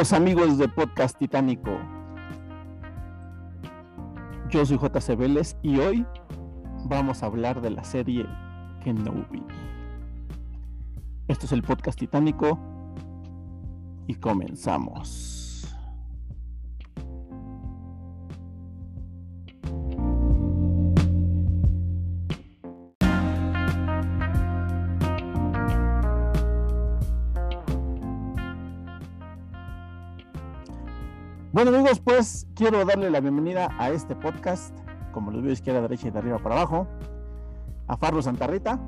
Amigos de Podcast Titánico. Yo soy JC Vélez y hoy vamos a hablar de la serie Kenobi. Esto es el Podcast Titánico y comenzamos. Bueno amigos, pues quiero darle la bienvenida a este podcast, como los veo izquierda, derecha y de arriba para abajo, a Farro Santarrita.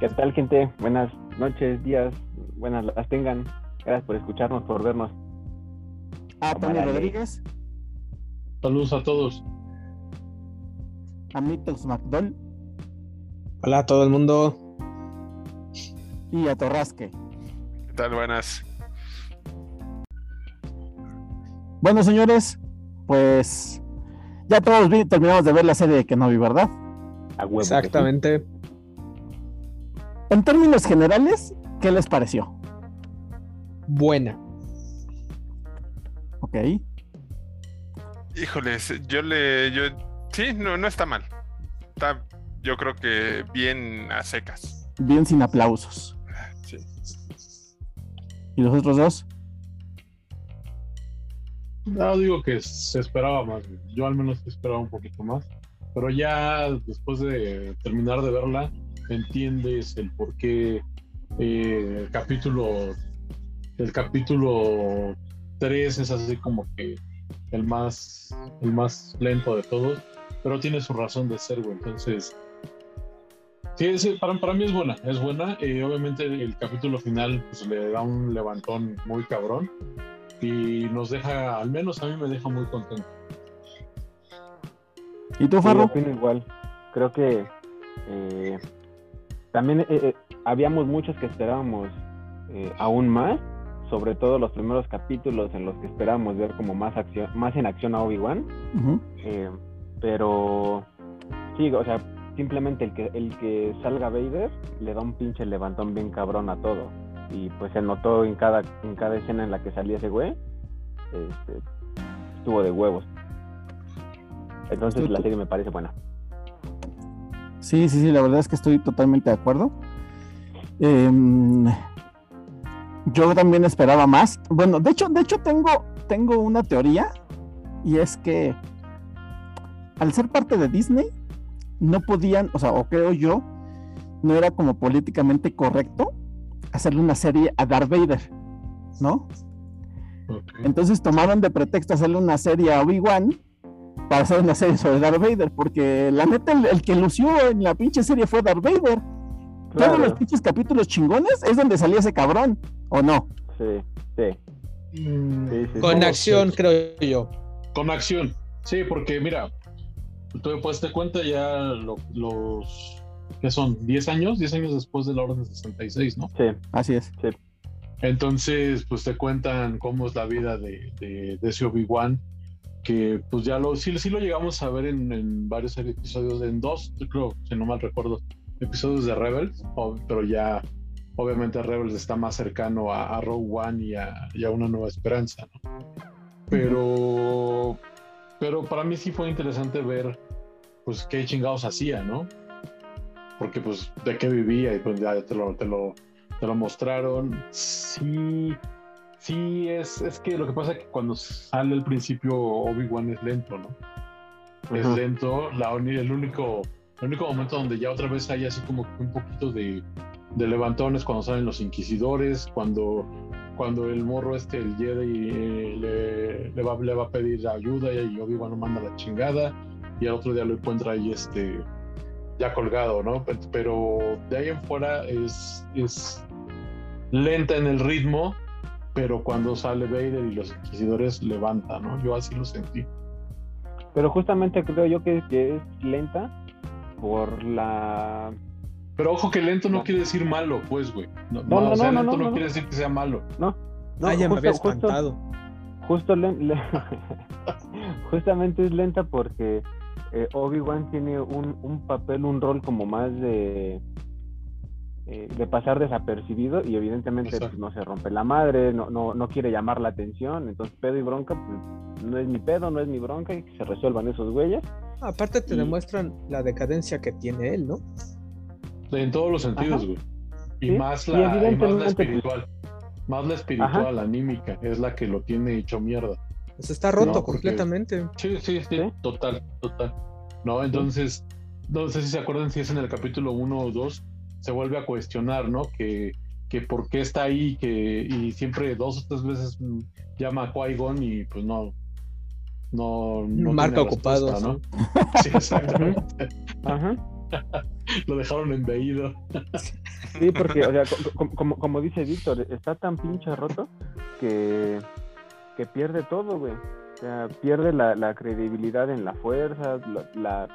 ¿Qué tal gente? Buenas noches, días, buenas las tengan. Gracias por escucharnos, por vernos. A Tony Rodríguez. Saludos a todos. A Mitox McDonald. Hola a todo el mundo. Y a Torrasque. ¿Qué tal? Buenas. Bueno, señores, pues ya todos terminamos de ver la serie de Kenobi, ¿verdad? Exactamente. En términos generales, ¿qué les pareció? Buena. Ok. Híjoles, yo le. Yo, sí, no, no está mal. Está, yo creo que bien a secas. Bien sin aplausos. Sí. ¿Y los otros dos? No, digo que se esperaba más. Yo al menos esperaba un poquito más. Pero ya después de terminar de verla, entiendes el por qué eh, el capítulo el capítulo 3 es así como que el más el más lento de todos, pero tiene su razón de ser, güey. Entonces, sí, para, para mí es buena, es buena. Eh, obviamente el capítulo final pues, le da un levantón muy cabrón y nos deja, al menos a mí me deja muy contento. ¿Y tú, Farro? Sí, igual. Creo que eh, también eh, eh, habíamos muchos que esperábamos aún más, sobre todo los primeros capítulos en los que esperábamos ver como más acción, más en acción a Obi-Wan. pero sí, o sea, simplemente el que, el que salga Vader le da un pinche levantón bien cabrón a todo y pues se notó en cada, en cada escena en la que salía ese güey, este, estuvo de huevos. Entonces la serie me parece buena. Sí, sí, sí, la verdad es que estoy totalmente de acuerdo. Em, yo también esperaba más. Bueno, de hecho, de hecho tengo, tengo una teoría y es que al ser parte de Disney no podían, o sea, o creo yo, no era como políticamente correcto hacerle una serie a Darth Vader, ¿no? Entonces tomaron de pretexto hacerle una serie a Obi-Wan para hacer una serie sobre Darth Vader, porque la neta el, que lució en la pinche serie fue Darth Vader. Todos los pinches capítulos chingones es donde salía ese cabrón, ¿o no? Sí, sí. Mm, con acción, creo yo. Con acción, sí, porque mira, tú puedes te cuenta ya los que son 10 años, 10 años después de la Orden 66, ¿no? Sí, así es. Sí. Entonces, pues te cuentan cómo es la vida de, de, ese Obi-Wan, que pues ya lo, sí, sí lo llegamos a ver en, varios episodios, en dos, creo, si no mal recuerdo, episodios de Rebels, pero ya obviamente Rebels está más cercano a, a Rogue One y a, y a, Una Nueva Esperanza, ¿no? Pero, pero para mí sí fue interesante ver, pues, qué chingados hacía, ¿no? Porque pues de qué vivía y pues ya te lo, te lo, te lo mostraron. Sí, sí, es, es que lo que pasa es que cuando sale el principio Obi-Wan es lento, ¿no? Es lento, la, el, único, el único momento donde ya otra vez hay así como un poquito de, de levantones cuando salen los inquisidores, cuando, cuando el morro este, el Jedi, eh, le, le, va, le va a pedir ayuda y Obi-Wan no manda la chingada y al otro día lo encuentra ahí este ya colgado, ¿no? Pero de ahí en fuera es, es lenta en el ritmo, pero cuando sale Vader y los inquisidores levanta, ¿no? Yo así lo sentí. Pero justamente creo yo que, es lenta por la... Pero ojo que lento no, quiere decir malo, pues, güey. No, no, no, o sea, lento no, quiere decir que sea malo. No, no. Ah, ya me había espantado. Justo, justamente es lenta porque eh, Obi-Wan tiene un, papel, un rol como más de eh, de pasar desapercibido y evidentemente pues, no se rompe la madre, no, no, no quiere llamar la atención, entonces pedo y bronca, pues no es mi pedo, no es mi bronca y que se resuelvan esos güeyes. Aparte te demuestran la decadencia que tiene él, ¿no? En todos los sentidos, güey. Y, más, la, más la espiritual. Más la espiritual, la anímica, es la que lo tiene hecho mierda. Pues está roto completamente. Sí, sí, sí, total, total. No, entonces, no sé si se acuerdan si es en el capítulo 1 o 2, se vuelve a cuestionar, ¿no? Que, que por qué está ahí, que, y siempre dos o tres veces llama a Qui-Gon y pues no, no, no marca ocupado, ¿no? Sí, exactamente. Ajá. Lo dejaron embeído. Sí, porque, o sea, como, como, dice Víctor, está tan pinche roto que, que pierde todo, güey. O sea, pierde la, la credibilidad en la fuerza, la,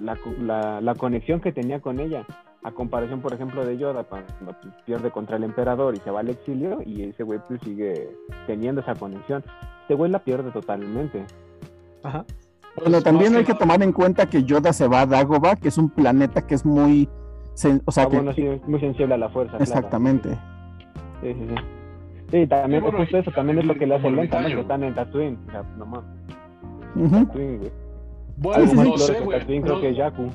la, la, la, conexión que tenía con ella a comparación, por ejemplo, de Yoda, cuando pues, pierde contra el emperador y se va al exilio, y ese güey pues sigue teniendo esa conexión. Este güey la pierde totalmente. Ajá. Bueno, también hay que tomar en cuenta que Yoda se va a Dagobah, que es un planeta que es muy... O sea, ah, que... muy sensible a la fuerza. Exactamente. Sí, sí, sí. Sí, también justo eso también es lo que le hace lenta, ¿no? Que están en Tatooine. O sea, no más. Tatooine, güey. Bueno, no sé, güey. Tatooine creo que Jakku.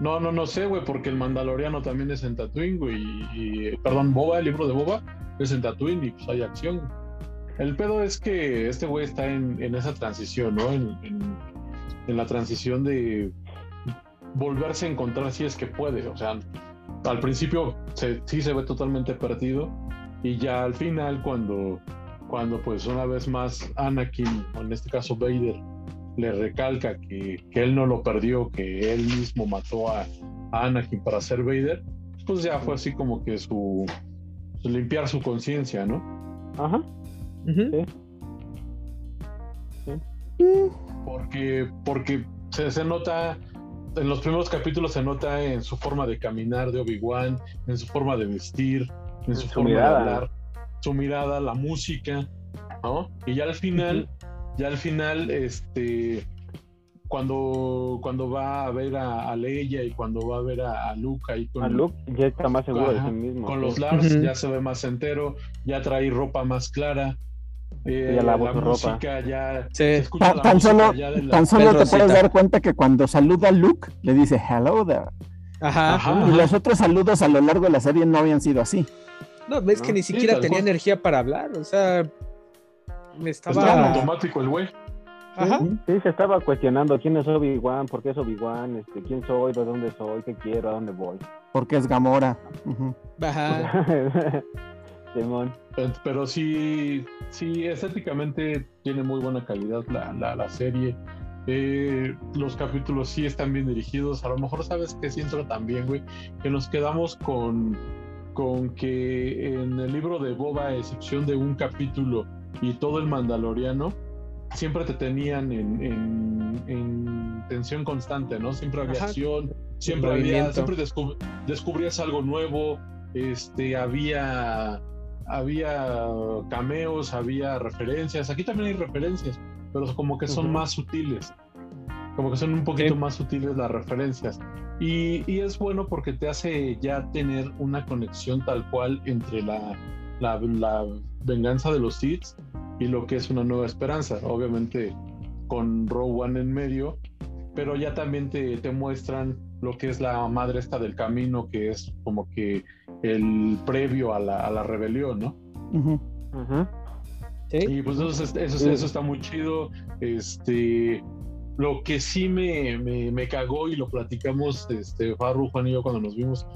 No, no, no sé, güey, porque el Mandaloriano también es en Tatooine, güey. Y, perdón, Boba, el libro de Boba, es en Tatooine y pues hay acción. El pedo es que este güey está en, esa transición, ¿no? En, la transición de volverse a encontrar si es que puede. O sea, al principio sí se ve totalmente perdido y ya al final cuando, cuando pues una vez más Anakin, o en este caso Vader, le recalca que, él no lo perdió, que él mismo mató a, Anakin para ser Vader, pues ya fue así como que su, limpiar su conciencia, ¿no? Ajá. Porque, porque se, nota, en los primeros capítulos se nota en su forma de caminar de Obi-Wan, en su forma de vestir, en su, forma de hablar, su mirada, la música, ¿no? Y ya al final ya al final, este, cuando, cuando va a ver a, Leia y cuando va a ver a, Luke ahí con... A Luke ya está más seguro de sí mismo. Con los Lars ya se ve más entero, ya trae ropa más clara. Eh, ya la, música ya se escucha tan, solo, tan solo te puedes dar cuenta que cuando saluda a Luke le dice hello there. Ajá. Y los otros saludos a lo largo de la serie no habían sido así. No, ves que ni siquiera tenía energía para hablar, o sea, estaba... automático el güey. Ajá. Sí, se estaba cuestionando quién es Obi-Wan, por qué es Obi-Wan, este, quién soy, de dónde soy, qué quiero, a dónde voy. Porque es Gamora. Ajá. Simón. Pero sí, sí, estéticamente tiene muy buena calidad la, la, serie. Eh, los capítulos sí están bien dirigidos. A lo mejor sabes que siento también, güey, que nos quedamos con, con que en el libro de Boba, a excepción de un capítulo, y todo el mandaloriano siempre te tenían en, tensión constante, ¿no? Siempre había acción, siempre había, siempre descubrías algo nuevo, este, había, había cameos, había referencias, aquí también hay referencias, pero como que son más sutiles, como que son un poquito más sutiles las referencias. Y, y, es bueno porque te hace ya tener una conexión tal cual entre la, la, la venganza de los Sith y lo que es una nueva esperanza. Obviamente con Rogue One en medio, pero ya también te, te muestran lo que es la madre esta del camino, que es como que el previo a la, a la rebelión, ¿no? Y pues eso, eso, eso, está muy chido. Este, lo que sí me, me, me, cagó y lo platicamos, este, Farru, Juan y yo cuando nos vimos,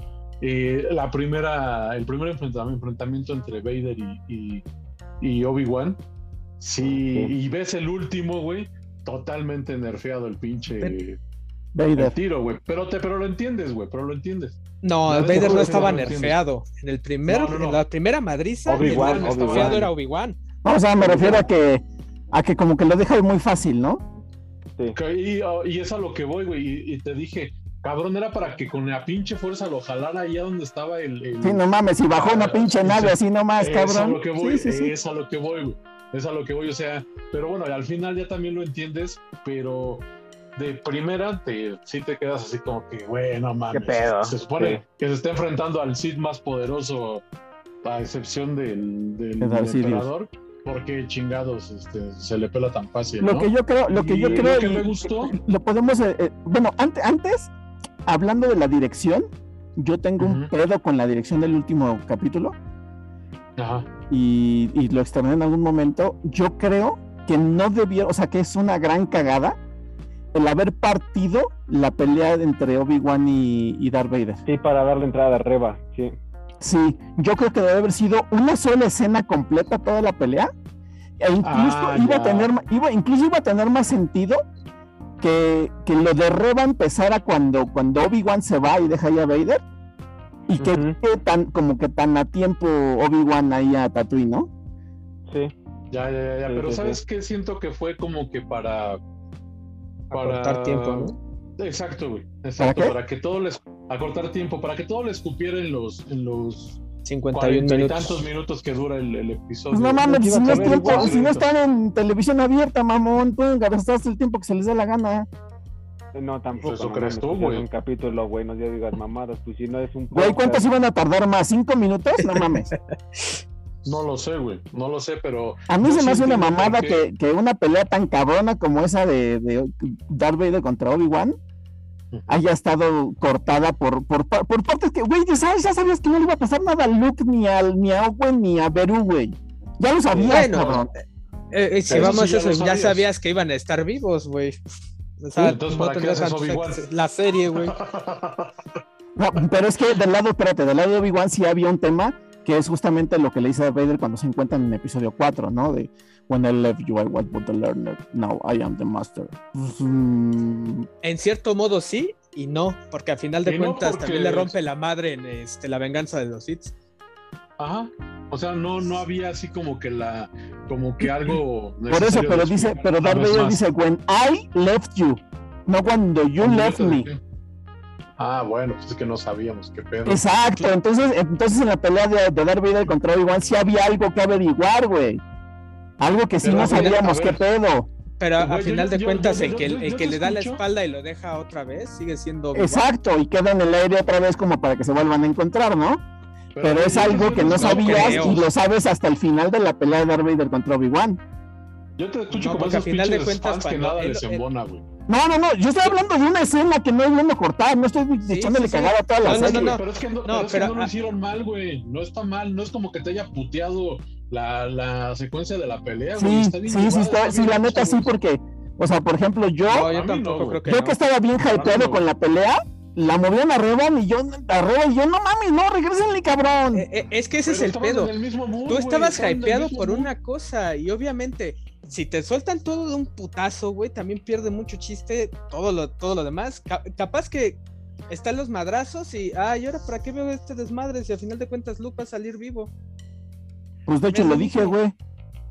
eh, la primera, el primer enfrentamiento, entre Vader y, y, Obi-Wan. Sí, y ves el último, güey, totalmente nerfeado el pinche Vader. tiro, güey. Pero, te, pero lo entiendes, güey, pero lo entiendes. No, Vader no estaba nerfeado. En el primer, en la primera madriza, el nerfeado era Obi-Wan. O sea, me refiero a que, a que como que lo deja muy fácil, ¿no? Sí. Y, y, es a lo que voy, güey. y, te dije, Cabrón, era para que con la pinche fuerza lo jalara allá donde estaba el. Sí, no mames, y bajó una pinche nave así nomás, cabrón. Es a lo que voy, sí, sí, es a lo que voy, Es a lo que voy, o sea, pero bueno, al final ya también lo entiendes, pero de primera te, sí te quedas así como que, güey, no mames. ¿Qué pedo? Se supone Sí. que se está enfrentando al Sith más poderoso, a excepción del, del. ¿Por qué chingados este, se le pela tan fácil? Lo ¿no? que yo creo, lo que Y yo creo, Lo que me gustó. lo podemos, eh, eh, bueno, antes, antes, hablando de la dirección, yo tengo un pedo con la dirección del último capítulo Ajá. y, y lo externé en algún momento. Yo creo que no debieron, o sea, que es una gran cagada el haber partido la pelea entre Obi-Wan y, y Darth Vader. Sí, para darle entrada de Reba, sí. Yo creo que debe haber sido una sola escena completa toda la pelea. E incluso Ah, iba a tener iba, incluso iba a tener más sentido que, que lo de Reba empezara cuando, cuando Obi-Wan se va y deja ahí a Vader. Y que llegue tan, como que tan a tiempo Obi-Wan ahí a Tatooine, ¿no? Sí. Ya, ya, ya, ya. Sí, Pero sí, ¿sabes sí. qué? Siento que fue como que para. Acortar tiempo, ¿no? Exacto, güey. Exacto. qué? Para, que todo les. Acortar tiempo, para que todo les cupiera en los, en los 51 cuarenta y minutos. tantos minutos que dura el, el episodio. Pues no mames, si no es caber tiempo, igual, si no güey. están en televisión abierta, mamón, pueden gastarse el tiempo que se les dé la gana. No, tampoco. Eso no crees tú, pues, güey. es un capítulo, güey, no ya digas mamadas, pues si no es un Güey, ¿cuántos iban a tardar más? ¿Cinco minutos? No mames. No lo sé, güey. No lo sé, pero. A mí se me hace una mamada que, que una pelea tan cabrona como esa de, de Darth Vader contra Obi-Wan. Haya estado cortada por, por, por partes que, güey, ya sabías que no le iba a pasar nada a Luke, ni, al, ni a Owen, ni a Beru, güey. Ya lo sabías, Bueno, cabrón. Eh, eh, si vamos sí a eso, ya sabías. que iban a estar vivos, güey. O sea, Entonces, no ¿para qué haces Obi-Wan? La serie, güey. No, pero es que del lado, espérate, del lado de Obi-Wan sí había un tema que es justamente lo que le dice a Vader cuando se encuentran en episodio 4, ¿no? De When I left you, I was but the learner. Now I am the master. Mm, En cierto modo sí y no, porque al final de Y cuentas también le rompe la madre en este, la venganza de los hits. Ajá. O sea, no, no había así como que la. Como que algo. Por eso, pero dice, pero Darth Vader dice, when I left you, no cuando you left me. Ah, bueno, pues es que no sabíamos qué pedo. Exacto, entonces, entonces en la pelea de, de Darth Vader contra Obi-Wan sí había algo que averiguar, güey. Algo que sí Pero no sabíamos qué pedo. Pero a final de yo- cuentas, yo- el que, el le da la espalda y lo deja otra vez sigue siendo. Exacto, y queda en el aire otra vez como para que se vuelvan a encontrar, ¿no? Pero es algo que no sabías creo. y lo sabes hasta el final de la pelea de Darth Vader contra Obi-Wan. Yo te escucho No, como esos al final de cuentas, fans que nada él- les embona, güey. No, no, no, yo estoy hablando de una escena que no es bueno cortar, no estoy Sí, echándole sí, sí. cagada a toda la No, no, serie. no, no. Pero es que no, No, pero es que pero, no lo ah. hicieron mal, güey. No está mal. No es como que te haya puteado la, la secuencia de la pelea, güey. Sí, Está bien sí, sí, está, sí, la neta sí, porque, o sea, por ejemplo, yo, yo mí tampoco no, creo que yo no. que estaba bien hypeado no. con la pelea, la movían a Revan y yo, a Revan y yo, no mames, no, regresenle, cabrón. Eh, eh, es que ese Pero es el pedo. en el mismo mood, Tú estabas el hypeado por mood. una cosa y obviamente si te sueltan todo de un putazo, güey, también pierde mucho chiste todo lo, todo lo demás. Ca- capaz que están los madrazos y, ay, ahora para qué veo este desmadre si al final de cuentas Luke va a salir vivo. Pues de hecho lo dije, güey.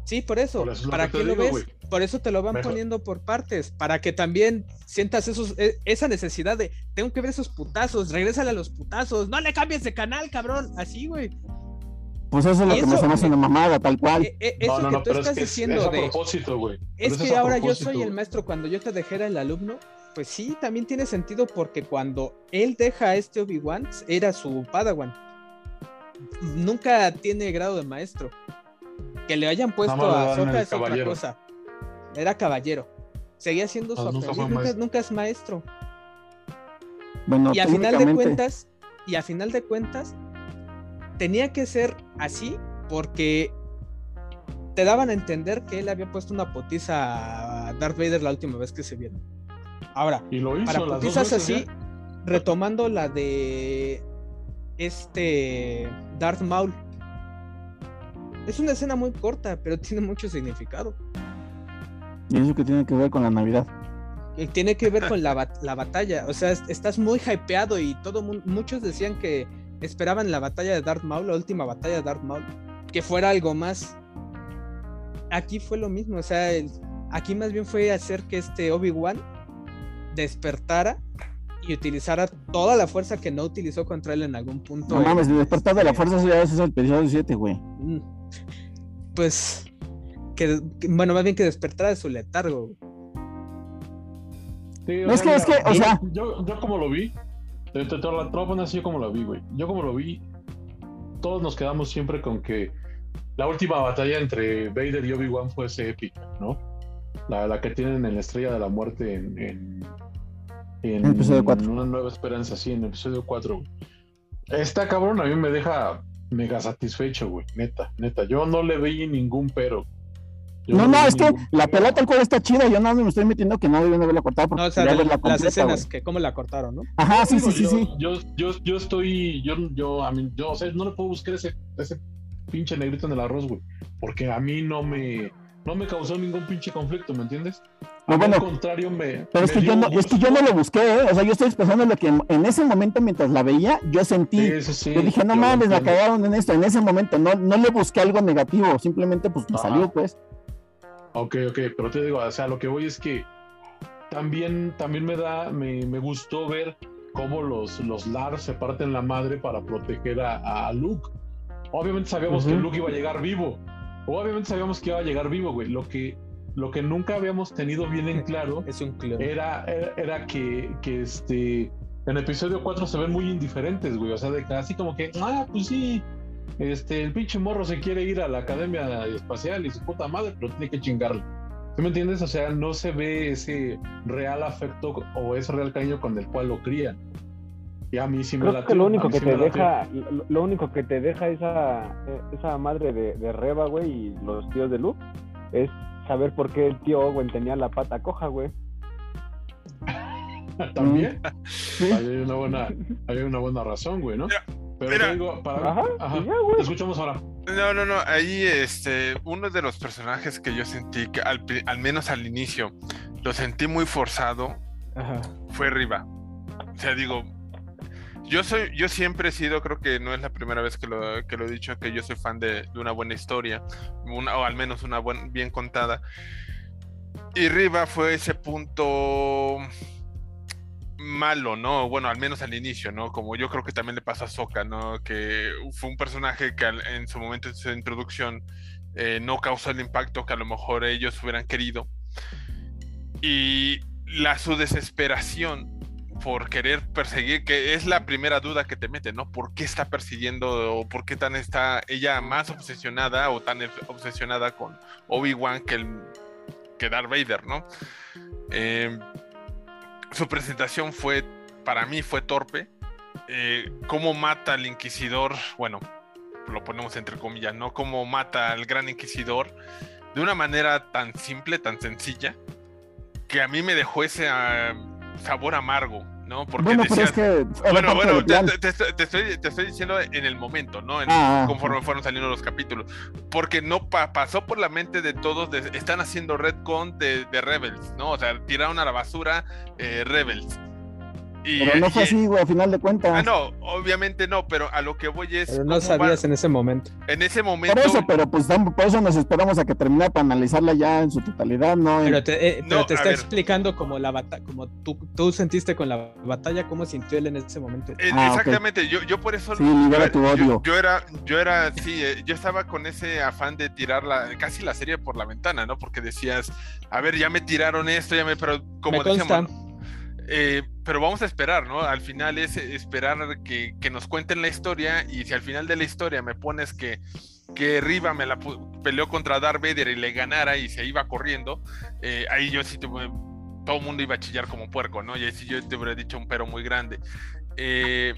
Sí, por eso. Por ¿Para qué lo digo, ves? Por eso te lo van Mejor. poniendo por partes, para que también sientas esos, e- esa necesidad de, tengo que ver esos putazos, regrésale a los putazos, no le cambies de canal, cabrón, así, güey. Pues eso es lo Y que me eso- se me hace una mamada, tal cual. Eso No, no, que no, tú pero es estás que es, diciendo es a de, propósito, güey. Pero es que ahora yo soy el maestro cuando yo te dejé era el alumno, pues sí, también tiene sentido porque cuando él deja a este Obi-Wan, era su Padawan. Nunca tiene grado de maestro. Que le hayan puesto a el es otra cosa. Era caballero. Seguía siendo Ah, su nunca aprendiz, nunca, es maestro. Bueno, y a final de cuentas, y a final de cuentas, tenía que ser así porque te daban a entender que él había puesto una potiza a Darth Vader la última vez que se vieron. Ahora, Y lo hizo para veces, así, ¿eh? retomando la de este Darth Maul. Es una escena muy corta, pero tiene mucho significado. Y eso que tiene que ver con la Navidad. Y tiene que ver con la, bat- la batalla. O sea, es- estás muy hypeado y todo mu- muchos decían que esperaban la batalla de Darth Maul, la última batalla de Darth Maul, que fuera algo más. Aquí fue lo mismo, o sea, el- aquí más bien fue hacer que este Obi-Wan despertara y utilizara toda la fuerza que no utilizó contra él en algún punto. No mames, el despertar de la fuerza eso ya es el episodio 7, güey. Mm. Pues que, que- bueno, más bien que despertara de su letargo. Sí, No, es que- es que, o sea- Yo, yo como lo vi, te, te, te lo te lo voy a poner así como lo vi, güey. Yo como lo vi, todos nos quedamos siempre con que la última batalla entre Vader y Obi-Wan fuese épica, ¿no? La, la que tienen en la Estrella de la Muerte en... en en En. Una nueva esperanza, sí, en el episodio 4. güey. Esta cabrón a mí me deja mega satisfecho, güey. Neta, neta. Yo no le veí ningún pero. Yo No, no, es que la pelea tal cual está chida. Yo no me estoy metiendo que no deben haberla cortado porque No, o sea, de- verla las completa, escenas, que cómo la cortaron, ¿no? Ajá, sí, sí, sí, Digo, sí. yo, Yo, yo, yo estoy, yo, yo, a mí, yo, o sea, no le puedo buscar ese, ese pinche negrito en el arroz, güey, porque a mí no me, no me causó ningún pinche conflicto, ¿me entiendes? A No, bueno, al contrario, me. Pero es que, yo no, es que yo no lo busqué, ¿eh? O sea, yo estoy expresando lo que en, en ese momento, mientras la veía, yo sentí. Sí, sí, sí, yo dije, no yo mames, la cagaron en esto. En ese momento, no, no le busqué algo negativo, simplemente pues me Ajá. salió, pues. Ok, ok, pero te digo, o sea, lo que voy es que también, también me da, me, me gustó ver cómo los, los Lars se parten la madre para proteger a, a Luke. Obviamente sabíamos que. Luke iba a llegar vivo. Obviamente sabíamos que iba a llegar vivo, güey. Lo que, lo que nunca habíamos tenido bien en claro Es un era, era, era que, que este, en episodio 4 se ven muy indiferentes, güey. O sea, de así como que, ah, pues sí, este, el pinche morro se quiere ir a la academia espacial y su puta madre, pero tiene que chingarle. ¿Sí me entiendes? O sea, no se ve ese real afecto o ese real cariño con el cual lo crían. Y a mí sí me Creo latió, que lo único que sí te deja, lo, lo único que te deja esa, esa madre de, de Reba, güey, y los tíos de Luke, es saber por qué el tío Owen tenía la pata coja, güey. También. Sí. Ahí hay una buena, hay una buena razón, güey, ¿no? Pero mira. te digo, para Ajá, Ajá. y ya, güey. Te escuchamos ahora. No, no, no. Ahí, este, uno de los personajes que yo sentí que al, al menos al inicio lo sentí muy forzado Ajá. fue Riva. O sea, digo, yo soy, yo siempre he sido, creo que no es la primera vez que lo, que lo he dicho, que yo soy fan de, de una buena historia, una, o al menos una buen- bien contada. Y Riva fue ese punto malo, ¿no? Bueno, al menos al inicio, ¿no? Como yo creo que también le pasó a Soka, ¿no? Que fue un personaje que en su momento de su introducción eh, no causó el impacto que a lo mejor ellos hubieran querido. Y la su desesperación por querer perseguir, que es la primera duda que te mete, ¿no? ¿Por qué está persiguiendo o por qué tan está ella más obsesionada o tan obsesionada con Obi-Wan que, el, que Darth Vader, ¿no? Eh, su presentación fue, para mí, fue torpe. Eh, cómo mata al inquisidor, bueno, lo ponemos entre comillas, ¿no? Cómo mata al gran inquisidor de una manera tan simple, tan sencilla, que a mí me dejó ese ah, sabor amargo, ¿no? Porque bueno, pero decías, es que. bueno, bueno, te, te- te estoy, te estoy- diciendo en el momento, ¿no? En- Ah, ah, conforme fueron saliendo los capítulos. Porque no pa- pasó por la mente de todos, de- están haciendo Redcon de, de Rebels, ¿no? O sea, tiraron a la basura eh, Rebels. Y, Pero no fue y- así, güey, a final de cuentas. Ah, no, obviamente no, pero a lo que voy es. Pero no sabías va- en ese momento. en ese momento. Por eso, pero pues por eso nos esperamos a que termine para analizarla ya en su totalidad, ¿no? Pero te, eh, pero te está ver. explicando como la batalla, como tú, tú sentiste con la batalla, cómo sintió él en ese momento. Eh, Ah, exactamente, yo, yo por eso. Sí, libera yo, tu odio. Yo, era, yo era, sí, eh, yo estaba con ese afán de tirar la, casi la serie por la ventana, ¿no? Porque decías, a ver, ya me tiraron esto, ya me, pero como Me consta. Eh, pero vamos a esperar, ¿no? Al final es esperar que, que nos cuenten la historia y si al final de la historia me pones que, que Riva me la peleó contra Darth Vader y le ganara y se iba corriendo, eh, ahí yo sí tuve, todo el mundo iba a chillar como puerco, ¿no? Y ahí sí yo te hubiera dicho un pero muy grande. Eh,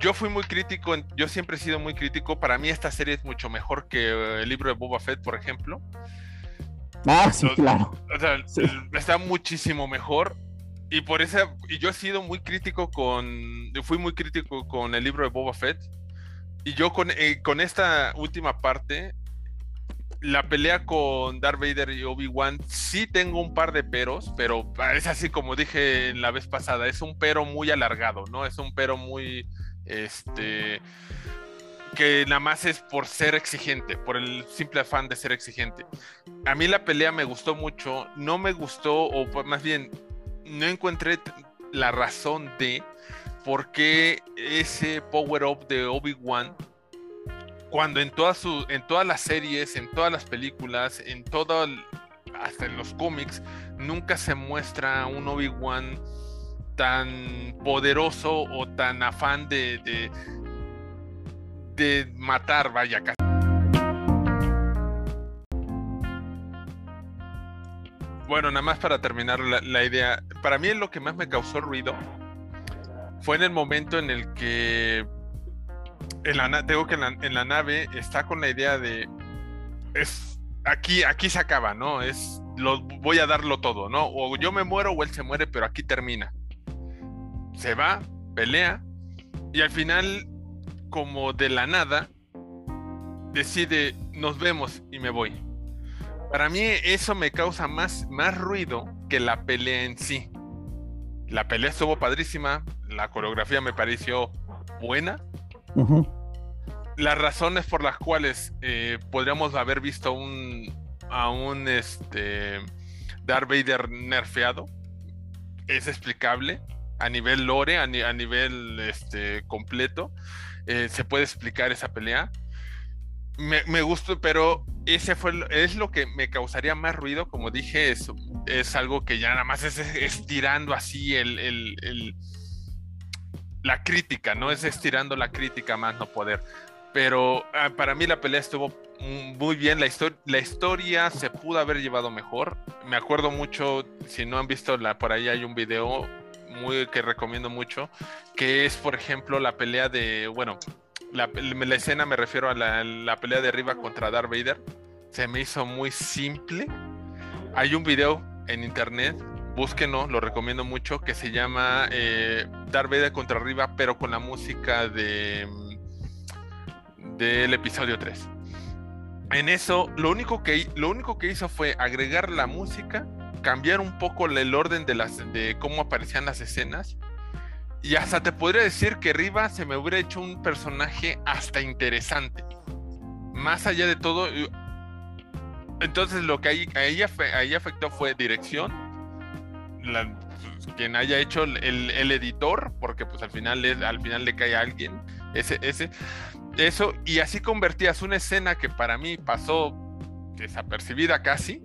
yo fui muy crítico, yo siempre he sido muy crítico. Para mí esta serie es mucho mejor que eh, el libro de Boba Fett, por ejemplo. Ah, sí, claro. O sea, Sí. está muchísimo mejor. Y por eso, y yo he sido muy crítico con, fui muy crítico con el libro de Boba Fett. Y yo con, eh, con esta última parte, la pelea con Darth Vader y Obi-Wan, sí tengo un par de peros, pero es así como dije la vez pasada, es un pero muy alargado, ¿no? Es un pero muy, este, que nada más es por ser exigente, por el simple afán de ser exigente. A mí la pelea me gustó mucho, no me gustó, o más bien, no encontré la razón de por qué ese power-up de Obi-Wan, cuando en todas, su, en todas las series, en todas las películas, en todo hasta en los cómics, nunca se muestra un Obi-Wan tan poderoso o tan afán de, de, de matar, vaya, casi. Bueno, nada más para terminar la, idea, para mí lo que más me causó ruido fue en el momento en el que tengo que en la, en la nave está con la idea de es aquí aquí se acaba, ¿no? Es lo voy a darlo todo, ¿no? O yo me muero o él se muere, pero aquí termina. Se va, pelea y al final como de la nada decide nos vemos y me voy. Para mí eso me causa más, más ruido que la pelea en sí. La pelea estuvo padrísima, la coreografía me pareció buena, las razones por las cuales eh, podríamos haber visto un, a un este, Darth Vader nerfeado es explicable a nivel lore, a, ni- a nivel este, completo. eh, se puede explicar esa pelea. Me, me gustó, pero ese fue es lo que me causaría más ruido. Como dije, es, es algo que ya nada más es estirando así el, el- el- la crítica, ¿no? Es estirando la crítica más no poder pero ah, para mí la pelea estuvo muy bien. La, la historia se pudo haber llevado mejor. Me acuerdo mucho, si no han visto la, por ahí hay un video muy que recomiendo mucho, que es por ejemplo la pelea de, bueno, la, escena me refiero a la, la pelea de arriba contra Darth Vader. Se me hizo muy simple. Hay un video en internet, búsquenlo, lo recomiendo mucho, que se llama eh, Darth Vader contra arriba, pero con la música de mm, del episodio 3. En eso, lo único que, lo único que hizo fue agregar la música, cambiar un poco el orden de, las, de cómo aparecían las escenas. Y hasta te podría decir que Riva se me hubiera hecho un personaje hasta interesante. Más allá de todo. Entonces lo que ahí, afe- ahí afectó fue dirección. la- pues, quien haya hecho el, el- editor, porque pues al final, al final le cae a alguien. Ese, ese, eso, y así convertías una escena que para mí pasó desapercibida casi,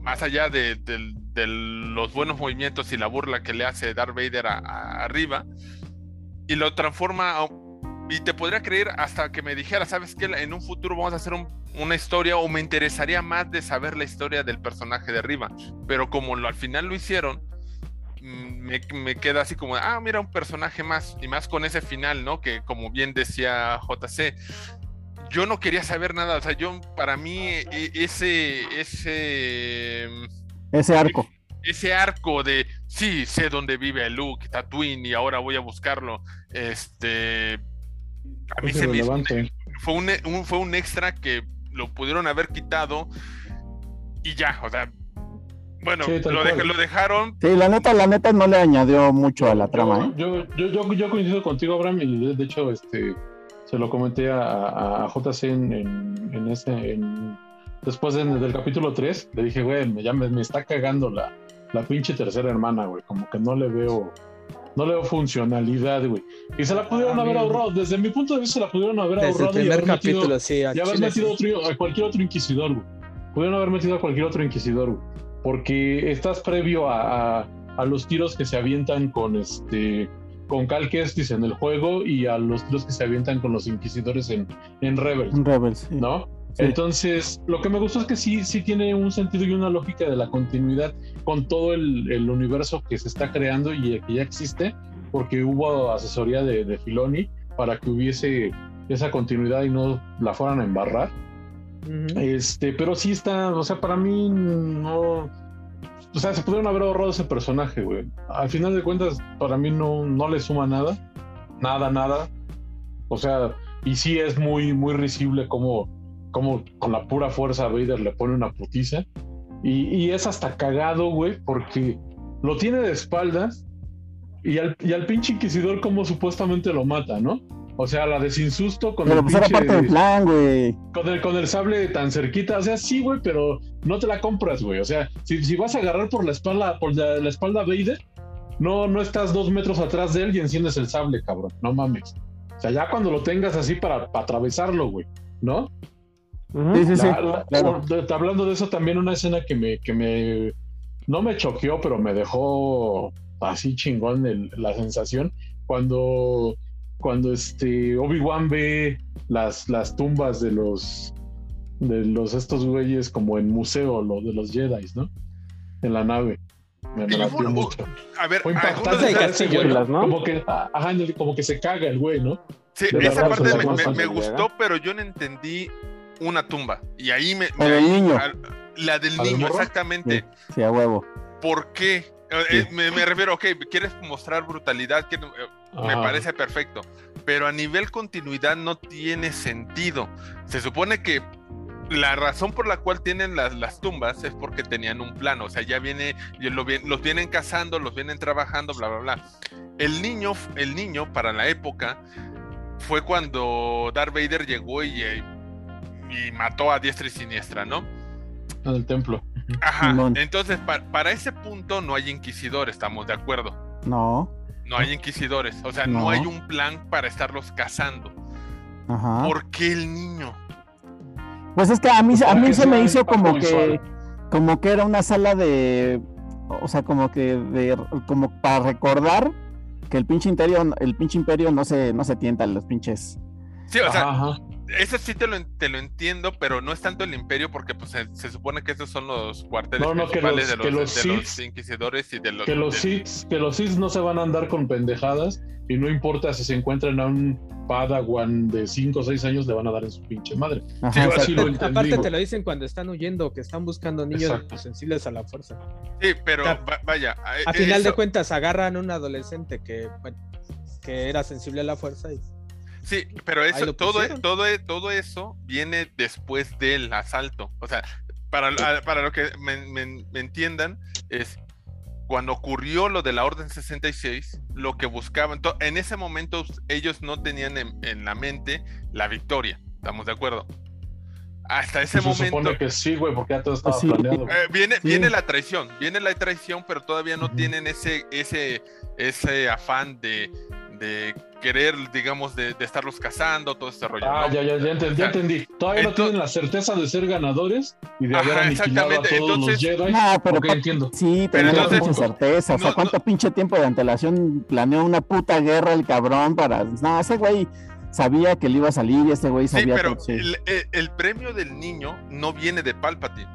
más allá de, del- de los buenos movimientos y la burla que le hace Darth Vader a- arriba, y lo transforma, y te podría creer hasta que me dijera, ¿sabes qué? En un futuro vamos a hacer un- una historia, o me interesaría más de saber la historia del personaje de arriba, pero como lo, al final lo hicieron, mm, me, me queda así como, ah, mira, un personaje más, y más con ese final, ¿no? Que como bien decía JC, yo no quería saber nada, o sea, yo, para mí, e- ese, ese, Ese arco. ese arco de, sí, sé dónde vive Luke, Tatooine, y ahora voy a buscarlo, este, a mí Es se me hizo fue un, un- fue un extra que lo pudieron haber quitado y ya, o sea, bueno, Sí, lo, dejaron Sí, la neta, la neta no le añadió mucho a la trama, ¿eh? Yo, yo, yo, yo coincido contigo, Abraham, y de, de hecho, este, se lo comenté a, a, a JC en, en, en ese, en- después de- del capítulo 3, le dije, güey, me, ya me, me está cagando la, la pinche tercera hermana, güey, como que no le veo, no le veo funcionalidad, güey. Y se la pudieron Ah, haber mira. ahorrado, desde mi punto de vista se la pudieron haber Desde el ahorrado y primer haber metido- capítulo, sí. y haber metido otro- a cualquier otro inquisidor, güey. Pudieron haber metido a cualquier otro inquisidor, güey. Porque estás previo a, a- a los tiros que se avientan con este con Cal Kestis en el juego y a los tiros que se avientan con los inquisidores en, en Rebels, Rebels. sí. ¿no? Sí. Entonces, lo que me gustó es que sí, sí tiene un sentido y una lógica de la continuidad con todo el, el universo que se está creando y que ya existe, porque hubo asesoría de, de Filoni para que hubiese esa continuidad y no la fueran a embarrar. Este, pero sí está, o sea, para mí no. O sea, se pudieron haber ahorrado ese personaje, güey. Al final de cuentas, para mí no, no le suma nada. Nada, nada. O sea, y sí es muy, muy risible como, como con la pura fuerza Vader le pone una putiza. Y, y es hasta cagado, güey, porque lo tiene de espaldas y al, y al pinche inquisidor como supuestamente lo mata, ¿no? O sea, la desinsusto con Pero el pues pinche- parte del plan, güey. con el, con el sable tan cerquita, o sea, sí, güey, pero no te la compras, güey. O sea, si, si vas a agarrar por la espalda, por la, la espalda a Vader, no, no estás dos metros atrás de él y enciendes el sable, cabrón. No mames. O sea, ya cuando lo tengas así para, para atravesarlo, güey, ¿no? Sí, sí, sí. La- la- claro. de- hablando de eso, también una escena que me, que me no me choqueó, pero me dejó así chingón el- la sensación cuando cuando este Obi-Wan ve las, las tumbas de los de los estos güeyes como en museo, lo de los Jedi, ¿no? En la nave. Me, me latió bueno, mucho. A ver, Fue impactante ese güey, las, ¿no? como que ajá, como que se caga el güey, ¿no? sí, de esa parte me, me- me gustó, pero yo no entendí una tumba. Y ahí me. La me- del niño. al- La del ¿La del niño, morro? exactamente. Sí, sí, a huevo. ¿Por qué? Eh, Sí. eh, me, me refiero, ok, quieres mostrar brutalidad, que, eh, me parece perfecto, pero a nivel continuidad no tiene sentido. Se supone que la razón por la cual tienen las, las tumbas es porque tenían un plan, o sea, ya viene, los vienen cazando, los vienen trabajando, bla, bla, bla. El niño, el niño para la época fue cuando Darth Vader llegó y, eh, y mató a diestra y siniestra, ¿no? En el templo. Ajá. Entonces, pa- para ese punto no hay inquisidores, estamos de acuerdo. No. No hay inquisidores. O sea, no, No. hay un plan para estarlos cazando. Ajá. ¿Por qué el niño? Pues es que a mí, a mí se me hizo como que, como que era una sala de, o sea, como que de, como para recordar que el pinche imperio, el pinche imperio no se, no se tienta los pinches. Sí, o sea, Ajá, ajá. Eso sí te lo, te lo entiendo, pero no es tanto el imperio porque pues, se, se supone que esos son los cuarteles No, no, que principales los- de, que los, de los inquisidores y de los... que los de- Sith, que los Sith no se van a andar con pendejadas y no importa si se encuentran a un Padawan de 5 o 6 años, le van a dar en su pinche madre. Ajá, Sí, lo. Aparte te lo dicen cuando están huyendo, que están buscando niños Exacto. sensibles a la fuerza. Sí, pero va- vaya. eh, A final de cuentas agarran a un adolescente que, bueno, que era sensible a la fuerza y Sí, pero eso, todo, pusieron. todo, e- todo eso viene después del asalto. O sea, para, para lo que me, me- me entiendan, es cuando ocurrió lo de la Orden 66, lo que buscaban, to- en ese momento ellos no tenían en, en la mente la victoria. ¿Estamos de acuerdo? Hasta ese Se supone momento que sí, güey, porque ya todo estaba Sí. planeado. eh, viene, Sí. viene la traición, viene la traición, pero todavía no tienen ese, ese, ese afán de, de querer, digamos, de, de estarlos cazando, todo este rollo. Ah, ¿no? ya, ya, ya entendí, ya entendí. Todavía no ento- tienen la certeza de ser ganadores y de Ajá, haber aniquilado a todos exactamente. los Entonces- Jedi. No, pero Ok, pa- entiendo. sí, Pero entonces- pinche certeza. O sea, No, ¿cuánto pinche tiempo de antelación planeó una puta guerra el cabrón para. No, ese güey sabía que le iba a salir y ese güey Sí, sabía pero que. sí. el, el- el premio del niño no viene de Palpatine.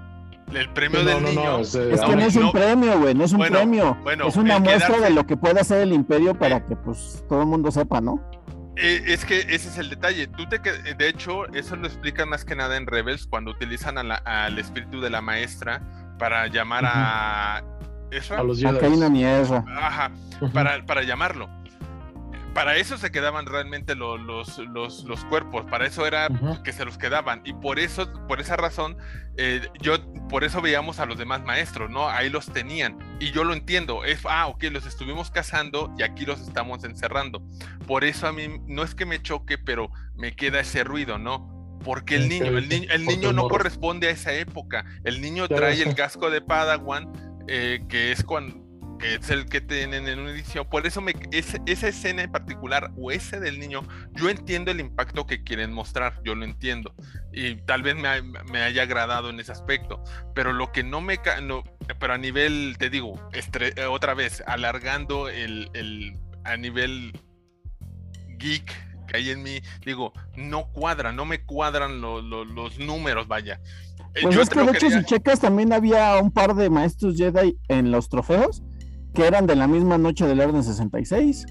El premio No, del no, niño. no, es que no, es un no. premio, güey, no es un Bueno, premio. bueno, es una muestra quedarse- de lo que puede hacer el imperio para que pues todo el mundo sepa, ¿no? Eh, es que ese es el detalle. Tú te que- de hecho, eso lo explican más que nada en Rebels cuando utilizan a la- al espíritu de la maestra para llamar a. ¿Eso? a los A Jedi. Kanan y Ezra. Ajá, para, para llamarlo. Para eso se quedaban realmente lo- los, los, los cuerpos, para eso era Ujú. que se los quedaban. Y por eso, por esa razón, eh, yo, por eso veíamos a los demás maestros, ¿no? Ahí los tenían. Y yo lo entiendo, es, ah, ok, los estuvimos cazando y aquí los estamos encerrando. Por eso a mí, no es que me choque, pero me queda ese ruido, ¿no? Porque el niño, el, ni- el niño no corresponde a esa época. El niño trae el casco de Padawan, eh, que es cuando que es el que tienen en un inicio. Por eso me, esa escena en particular, o ese del niño, yo entiendo el impacto que quieren mostrar, yo lo entiendo. Y tal vez me, me haya agradado en ese aspecto. Pero lo que no me... No, pero a nivel, te digo, estre- eh, otra vez, alargando el, el- a nivel geek que hay en mí, digo, no cuadra, no me cuadran lo- lo- los números, vaya. Eh, Pues yo es que de hecho, quería- si checas, también había un par de maestros Jedi en los trofeos que eran de la misma noche del Orden 66.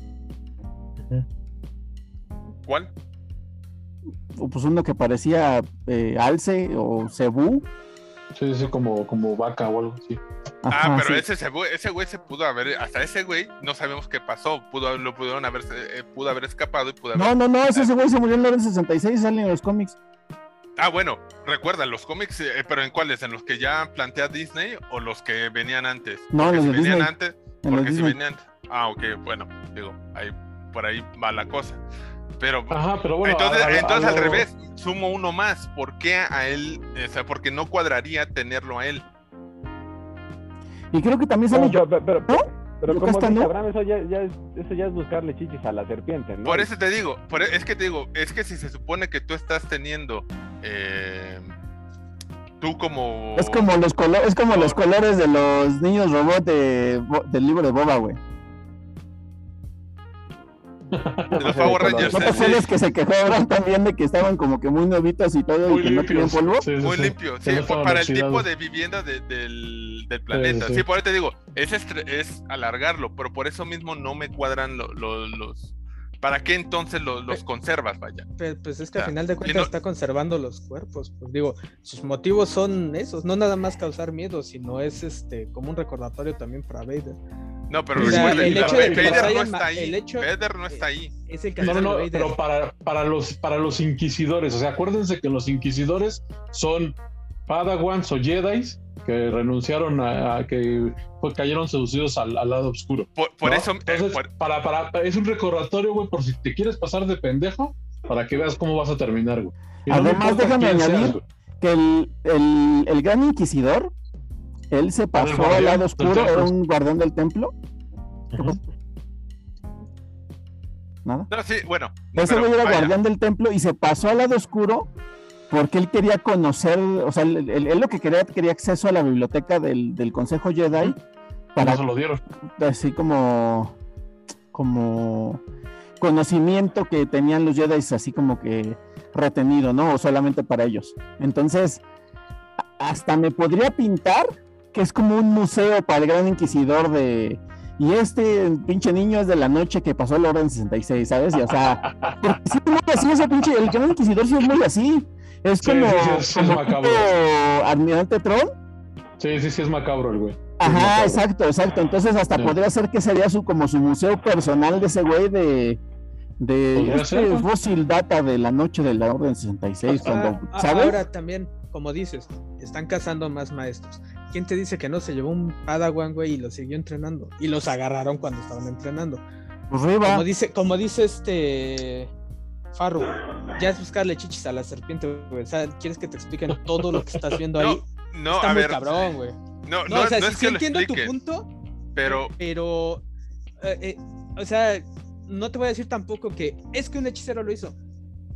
¿Cuál? O pues uno que parecía eh, Alce o Cebu. Sí, sí, como, como vaca o algo así. Ah, Ajá, pero sí. ese, ese güey, ese güey se pudo haber, hasta ese güey no sabemos qué pasó, pudo haber- lo pudieron haber, eh, pudo haber escapado y pudo haber... No, no, no, ese ese güey se murió en el Orden 66, sale en los cómics. Ah, bueno, recuerda, los cómics, eh, pero ¿en cuáles? ¿En los que ya plantea Disney o los que venían antes? No, Porque los si de venían Disney. antes, En porque si venían... Ah, ok, bueno, digo, ahí, por ahí va la cosa. Pero... Ajá, pero bueno. entonces, a- a- entonces a al revés, sumo uno más. ¿Por qué a él? O sea, porque no cuadraría tenerlo a él. Y creo que también sale No, yo. pero, pero, pero, como dice ¿no? Abraham, eso ya, ya es, eso ya es buscarle chichis a la serpiente, ¿no? Por eso te digo, por, e- es que te digo, es que si se supone que tú estás teniendo eh, tú como... Es como los colores, es como los colores de los niños robot de, del libro de Boba, güey. de los Power Rangers. ¿No te acuerdas que se quejó Abraham también de que estaban como que muy nuevitos y todo Muy y que no tenían limpios. polvo? Sí, sí, Muy sí. limpio, sí, no para el tipo de vivienda de- del, del planeta. sí. Sí, por eso te digo, es, es alargarlo, pero por eso mismo no me cuadran lo- lo- los... ¿Para qué entonces lo- los conservas, vaya? Pues es que al final de cuentas no- está conservando los cuerpos. Pues digo, sus motivos son esos, no nada más causar miedo, sino es este como un recordatorio también para Vader. No, pero O sea, recuerden, el hecho de que Vader los no está ma- ahí. el hecho- Vader no está ahí. Es el No, Vader. pero para, para, los, para los inquisidores, o sea, acuérdense que los inquisidores son Padawans o Jedi que renunciaron a, a que pues, cayeron seducidos al, al lado oscuro. Por, por ¿no? eso... eh, Entonces, por- para, para, es un recordatorio, güey, por si te quieres pasar de pendejo, para que veas cómo vas a terminar, güey. Y Además, déjame seas, añadir que el, el, el gran inquisidor, él se pasó al lado oscuro, era un guardián del templo. Nada. No, sí, bueno. Ese güey era vaya, guardián del templo y se pasó al lado oscuro porque él quería conocer, o sea, él, él- él lo que quería, quería acceso a la biblioteca del, del Consejo Jedi para No se lo dieron. así como como conocimiento que tenían los Jedi así como que retenido, ¿no? O solamente para ellos. Entonces, hasta me podría pintar que es como un museo para el gran inquisidor de y este pinche niño es de la noche que pasó el orden 66, ¿sabes? Y, o sea, porque es muy así ese pinche, el gran inquisidor sí es muy así. Es Sí, como, sí, sí, es- es como macabro. tipo Almirante Tron, Sí, sí, sí, es macabro el güey. Ajá, exacto, exacto. Entonces hasta Sí. podría ser que sería su como su museo personal de ese güey de de este ser, ¿no? fósil data de la noche de la Orden 66, cuando, Ah, ah, ¿sabes? Ahora también, como dices, están cazando más maestros. ¿Quién te dice que no se llevó un Padawan, güey, y lo siguió entrenando? Y los agarraron cuando estaban entrenando. Pues. Como dice, como dice este Farru, ya es buscarle chichis a la serpiente, güey. O sea, quieres que te expliquen todo lo que estás viendo ahí. No, Está a muy ver. cabrón, güey. No, No, no, o sea, no sí, es sí que lo entiendo tu punto, pero pero, eh, eh, o sea, no te voy a decir tampoco que es que un hechicero lo hizo,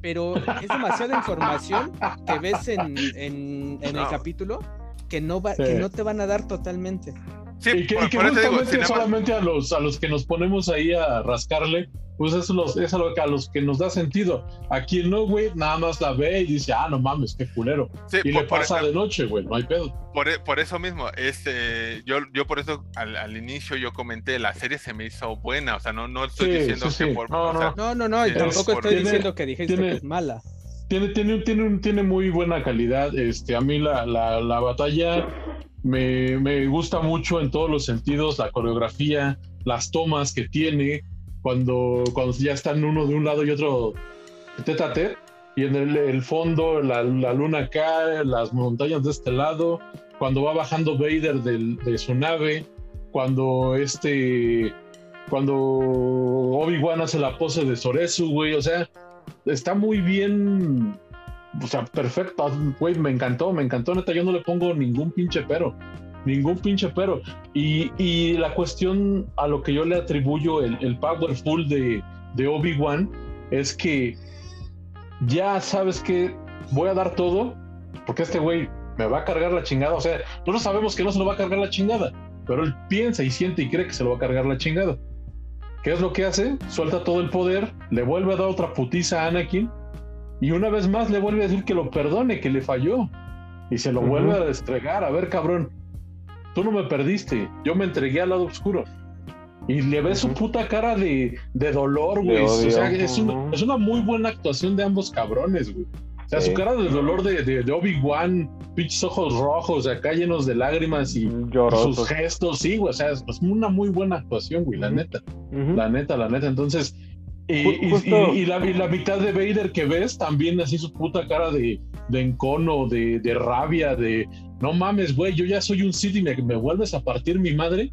pero es demasiada información que ves en, en- en el No. capítulo que no, va, Sí. que no te van a dar totalmente. Sí, y que, por, y que por eso digo, justamente solamente a los, a los que nos ponemos ahí a rascarle, pues eso los, es a, lo que, a los que nos da sentido. A quien no, güey, nada más la ve y dice, ah, no mames, qué culero. sí, Y por- le por- pasa de noche, güey, no hay pedo. por, e- por eso mismo, este, yo, yo por eso al, al inicio yo comenté, la serie se me hizo buena, o sea, no, no estoy Sí, diciendo sí, que sí. por... No, o sea, No, no, no, y Sí, tampoco estoy tiene- diciendo que dijiste tiene- que es mala. Tiene, tiene, tiene, un- tiene muy buena calidad. Este, a mí la, la, la batalla me, me gusta mucho en todos los sentidos, la coreografía, las tomas que tiene, cuando, cuando ya están uno de un lado y otro tete a tete, y en el, el fondo la, la luna acá, las montañas de este lado, cuando va bajando Vader del- de su nave, cuando este, cuando Obi-Wan hace la pose de Soresu, güey, o sea, está muy bien, o sea, perfecto, güey, me encantó, me encantó, neta, yo no le pongo ningún pinche pero, ningún pinche pero. Y, y la cuestión a lo que yo le atribuyo el, el powerful de, de Obi-Wan es que ya sabes que voy a dar todo, porque este güey me va a cargar la chingada, o sea, nosotros sabemos que no se lo va a cargar la chingada, pero él piensa y siente y cree que se lo va a cargar la chingada. ¿Qué es lo que hace? Suelta todo el poder, le vuelve a dar otra putiza a Anakin y una vez más le vuelve a decir que lo perdone, que le falló y se lo vuelve a destregar. A ver, cabrón, tú no me perdiste, yo me entregué al lado oscuro. Y le ves su puta cara de, de dolor, güey. O sea, es una, es una muy buena actuación de ambos cabrones, güey. O sea, Sí. su cara de dolor de, Obi-Wan, pinches ojos rojos, acá llenos de lágrimas y Llorosos. sus gestos, sí, güey. O sea, es, una muy buena actuación, güey, la neta. La neta, la neta. Entonces, y, Ju- y- justo- y- y la, y la mitad de Vader que ves, también así su puta cara de, de encono, de, de rabia, de no mames, güey, yo ya soy un Sith y me, me vuelves a partir mi madre.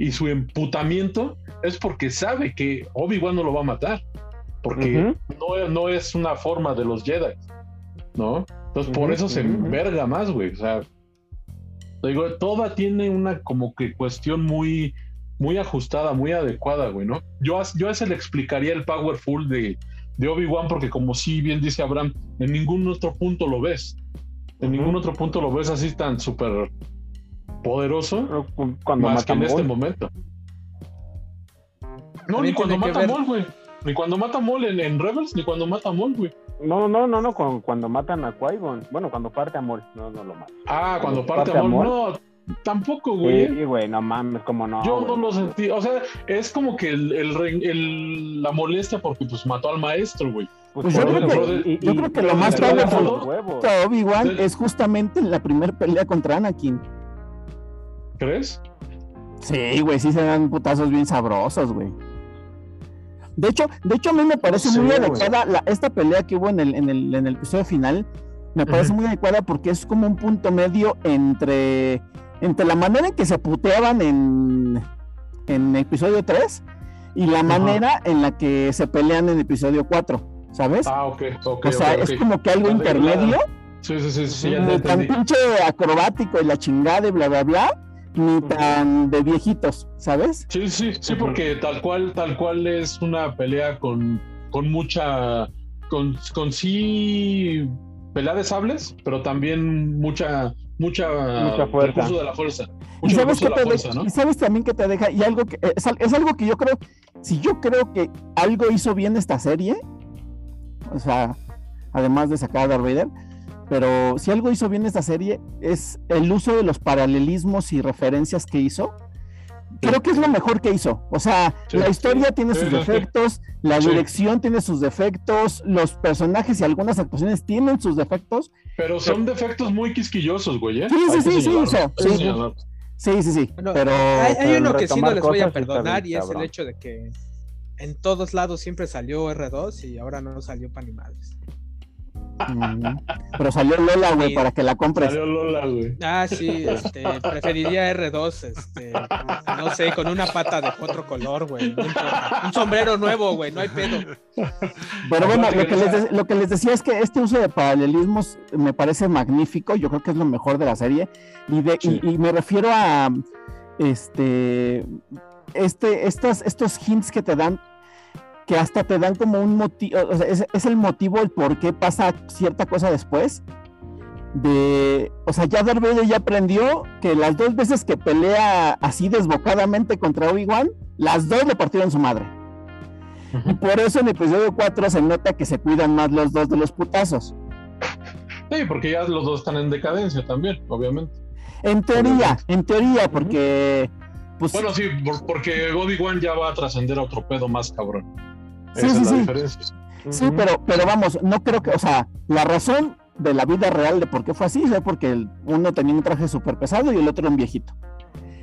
Y su emputamiento es porque sabe que Obi-Wan no lo va a matar. Porque no, no es una forma de los Jedi, ¿no? Entonces, por eso se enverga más, güey. O sea, digo, toda tiene una como que cuestión muy, muy ajustada, muy adecuada, güey, ¿no? Yo, a- yo a ese le explicaría el powerful de, de Obi-Wan, porque como sí bien dice Abraham, en ningún otro punto lo ves. En ningún otro punto lo ves así tan súper poderoso Cuando más que en este momento. No, ni cuando mata ver- Mol, güey. Ni cuando mata Mol en, en Rebels, ni cuando mata Mol, güey. No, no, no, no, con- cuando matan a Qui-Gon. Bueno, cuando parte a Maul. No, no lo matan. Ah, cuando Cuando parte parte a Mol, Mol. no, tampoco, güey. Sí, güey, no mames, como no. Yo no lo sentí, o sea, es como que el, el la molestia porque pues mató al maestro, güey. Pues yo por creo que- y- yo y- creo que y- lo más y- probable y- fue- los huevos. A Obi-Wan es justamente en la primera pelea contra Anakin. ¿Crees? Sí, güey, sí se dan putazos bien sabrosos, güey. De hecho, de hecho a mí me parece muy güey. adecuada la- esta pelea que hubo en el, en el, en el episodio final. Me parece muy adecuada porque es como un punto medio entre, entre la manera en que se puteaban en, en episodio 3 y la manera en la que se pelean en episodio 4, ¿sabes? Ah, ok, ok. o sea, es como que algo intermedio, Sí, sí, sí, sí, ya tan entendí. pinche acrobático y la chingada y bla, bla, bla, ni tan de viejitos, ¿sabes? Sí, sí, sí, porque tal cual, tal cual es una pelea con, con mucha, con, con sí pelea de sables, pero también mucha, mucha, Mucha fuerza. recurso de la fuerza. Y Mucho sabes, te la de- fuerza, ¿no? y sabes también que te deja, y algo que es, al- es algo que yo creo, si yo creo que algo hizo bien esta serie, o sea, además de sacar a Darth Vader, pero si algo hizo bien esta serie es el uso de los paralelismos y referencias que hizo. Creo que es lo mejor que hizo. O sea, Sí. la historia tiene Sí, sus sí, sí. defectos, la Sí. dirección tiene sus defectos, los personajes y algunas actuaciones tienen sus defectos. Pero son defectos muy quisquillosos, güey, ¿eh? Sí, sí, sí, sí, sí. Sí, sí. Bueno, pero Hay, hay uno que sí no les voy a perdonar y es el hecho de que en todos lados siempre salió R2 y ahora no salió para animales. Pero salió Lola, güey, Sí. para que la compres. Salió Lola, güey. Ah, sí, este, preferiría R2, este, no sé, con una pata de otro color, güey. Un sombrero nuevo, güey, no hay pedo. Pero bueno, lo que les sea- de- lo que les decía es que este uso de paralelismos me parece magnífico. Yo creo que es lo mejor de la serie. Y, de, y- Sí. y me refiero a este, este, estas, estos hints que te dan, que hasta te dan como un motivo, o sea, es, es el motivo, el por qué pasa cierta cosa después. De, o sea, ya Darth Vader ya aprendió que las dos veces que pelea así desbocadamente contra Obi-Wan, las dos le partieron su madre. Y por eso en episodio 4 se nota que se cuidan más los dos de los putazos. Sí, porque ya los dos están en decadencia también, obviamente. En teoría, en teoría, porque pues Bueno, sí, por- porque Obi-Wan ya va a trascender a otro pedo más cabrón. Sí, Esa sí, es la sí. diferencia. sí, pero, pero vamos, no creo que, o sea, la razón de la vida real de por qué fue así fue porque el- uno tenía un traje súper pesado y el otro un viejito.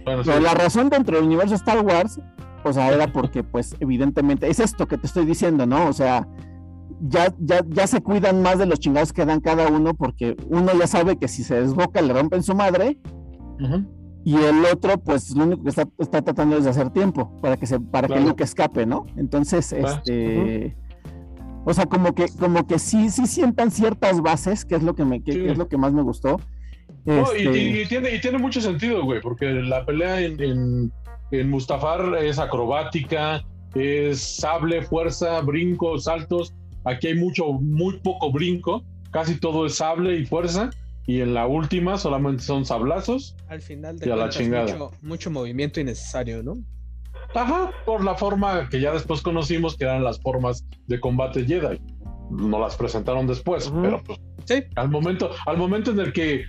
Bueno, sí. Pero la razón dentro del universo Star Wars, o sea, era porque, pues, evidentemente, es esto que te estoy diciendo, ¿no? O sea, ya, ya, ya se cuidan más de los chingados que dan cada uno, porque uno ya sabe que si se desboca le rompen su madre, Ujú. Y el otro, pues, lo único que está, está tratando es de hacer tiempo para que se, para que Claro. Luke escape, ¿no? Entonces, Ah, este. O sea, como que, como que sí, sí sientan ciertas bases, que es lo que me, que, Sí. que es lo que más me gustó. No, y, Este, y- y tiene, y tiene mucho sentido, güey, porque la pelea en, en, en Mustafar es acrobática, es sable, fuerza, brincos, saltos. Aquí hay mucho, muy poco brinco, casi todo es sable y fuerza. Y en la última solamente son sablazos. Al final Y de a la chingada. mucho, mucho movimiento innecesario, ¿no? Ajá, por la forma que ya después conocimos que eran las formas de combate Jedi. No las presentaron después, pero pues Sí, al momento, al momento en el que